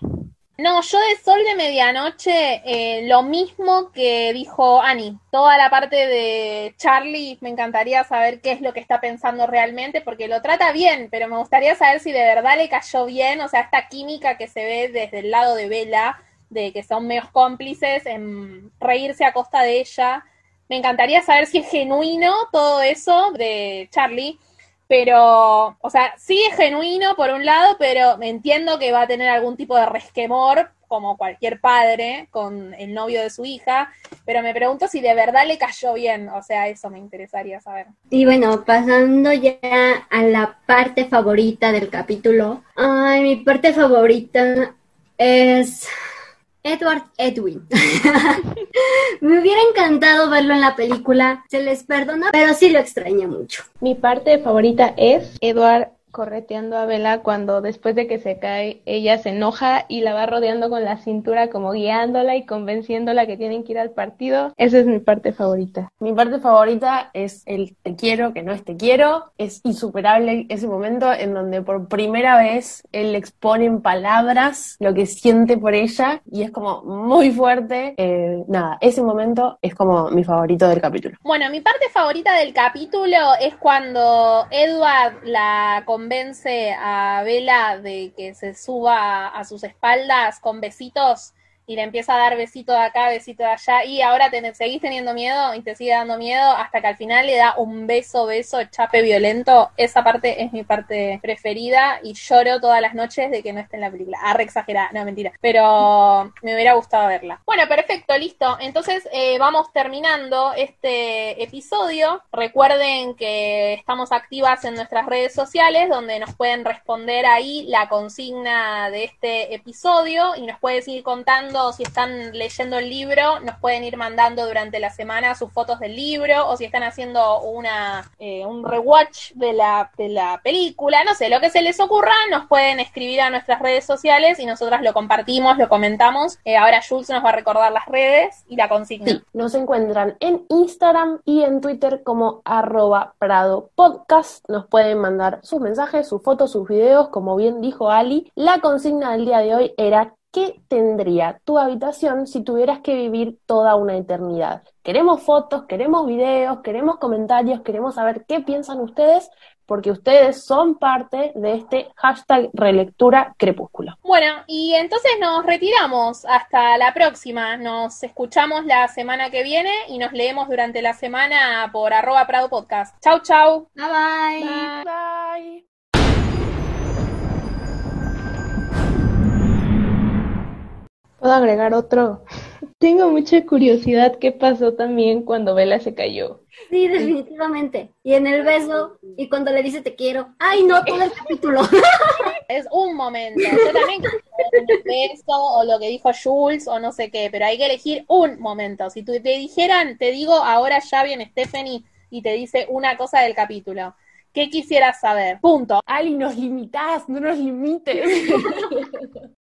No, yo de Sol de Medianoche, eh, lo mismo que dijo Annie. Toda la parte de Charlie, me encantaría saber qué es lo que está pensando realmente, porque lo trata bien, pero me gustaría saber si de verdad le cayó bien, o sea, esta química que se ve desde el lado de Bella, de que son medios cómplices en reírse a costa de ella. Me encantaría saber si es genuino todo eso de Charlie, pero, o sea, sí es genuino por un lado, pero me entiendo que va a tener algún tipo de resquemor, como cualquier padre, con el novio de su hija, pero me pregunto si de verdad le cayó bien, o sea, eso me interesaría saber. Y bueno, pasando ya a la parte favorita del capítulo, ay, mi parte favorita es Edward Edwin. Me hubiera encantado verlo en la película, se les perdona, pero sí lo extraña mucho. Mi parte favorita es Edward correteando a Bella cuando después de que se cae ella se enoja y la va rodeando con la cintura como guiándola y convenciéndola que tienen que ir al partido. Esa es mi parte favorita. Mi parte favorita es el te quiero, que no es te quiero. Es insuperable ese momento en donde por primera vez él expone en palabras lo que siente por ella y es como muy fuerte. Eh, nada, ese momento es como mi favorito del capítulo. Bueno, mi parte favorita del capítulo es cuando Edward la convence a Vela de que se suba a sus espaldas con besitos y le empieza a dar besito de acá, besito de allá, y ahora te, seguís teniendo miedo y te sigue dando miedo hasta que al final le da un beso, beso, chape violento. Esa parte es mi parte preferida y lloro todas las noches de que no esté en la película. Arre exagerada, no, mentira. Pero me hubiera gustado verla. Bueno, perfecto, listo. Entonces eh, vamos terminando este episodio. Recuerden que estamos activas en nuestras redes sociales donde nos pueden responder ahí la consigna de este episodio y nos puedes ir contando si están leyendo el libro, nos pueden ir mandando durante la semana sus fotos del libro, o si están haciendo una eh, un rewatch de la, de la película, no sé, lo que se les ocurra, nos pueden escribir a nuestras redes sociales y nosotras lo compartimos, lo comentamos. Eh, ahora Jules nos va a recordar las redes y la consigna. nos encuentran en Instagram y en Twitter como arroba Prado Podcast. Nos pueden mandar sus mensajes, sus fotos, sus videos, como bien dijo Ali. La consigna del día de hoy era ¿qué tendría tu habitación si tuvieras que vivir toda una eternidad? Queremos fotos, queremos videos, queremos comentarios, queremos saber qué piensan ustedes, porque ustedes son parte de este hashtag relectura crepúsculo. Bueno, y entonces nos retiramos. Hasta la próxima. Nos escuchamos la semana que viene y nos leemos durante la semana por arroba Prado Podcast. Chau, chau. Bye bye. Bye. bye. ¿Puedo agregar otro? Tengo mucha curiosidad qué pasó también cuando Bella se cayó. Sí, definitivamente. Y en el beso, y cuando le dice te quiero, ay no, todo el capítulo. Es un momento. Yo también quiero el beso, o lo que dijo Jules, o no sé qué, pero hay que elegir un momento. Si tú te dijeran, te digo, ahora ya viene Stephanie y te dice una cosa del capítulo. ¿Qué quisieras saber? Punto. Ali, nos limitás, no nos limites.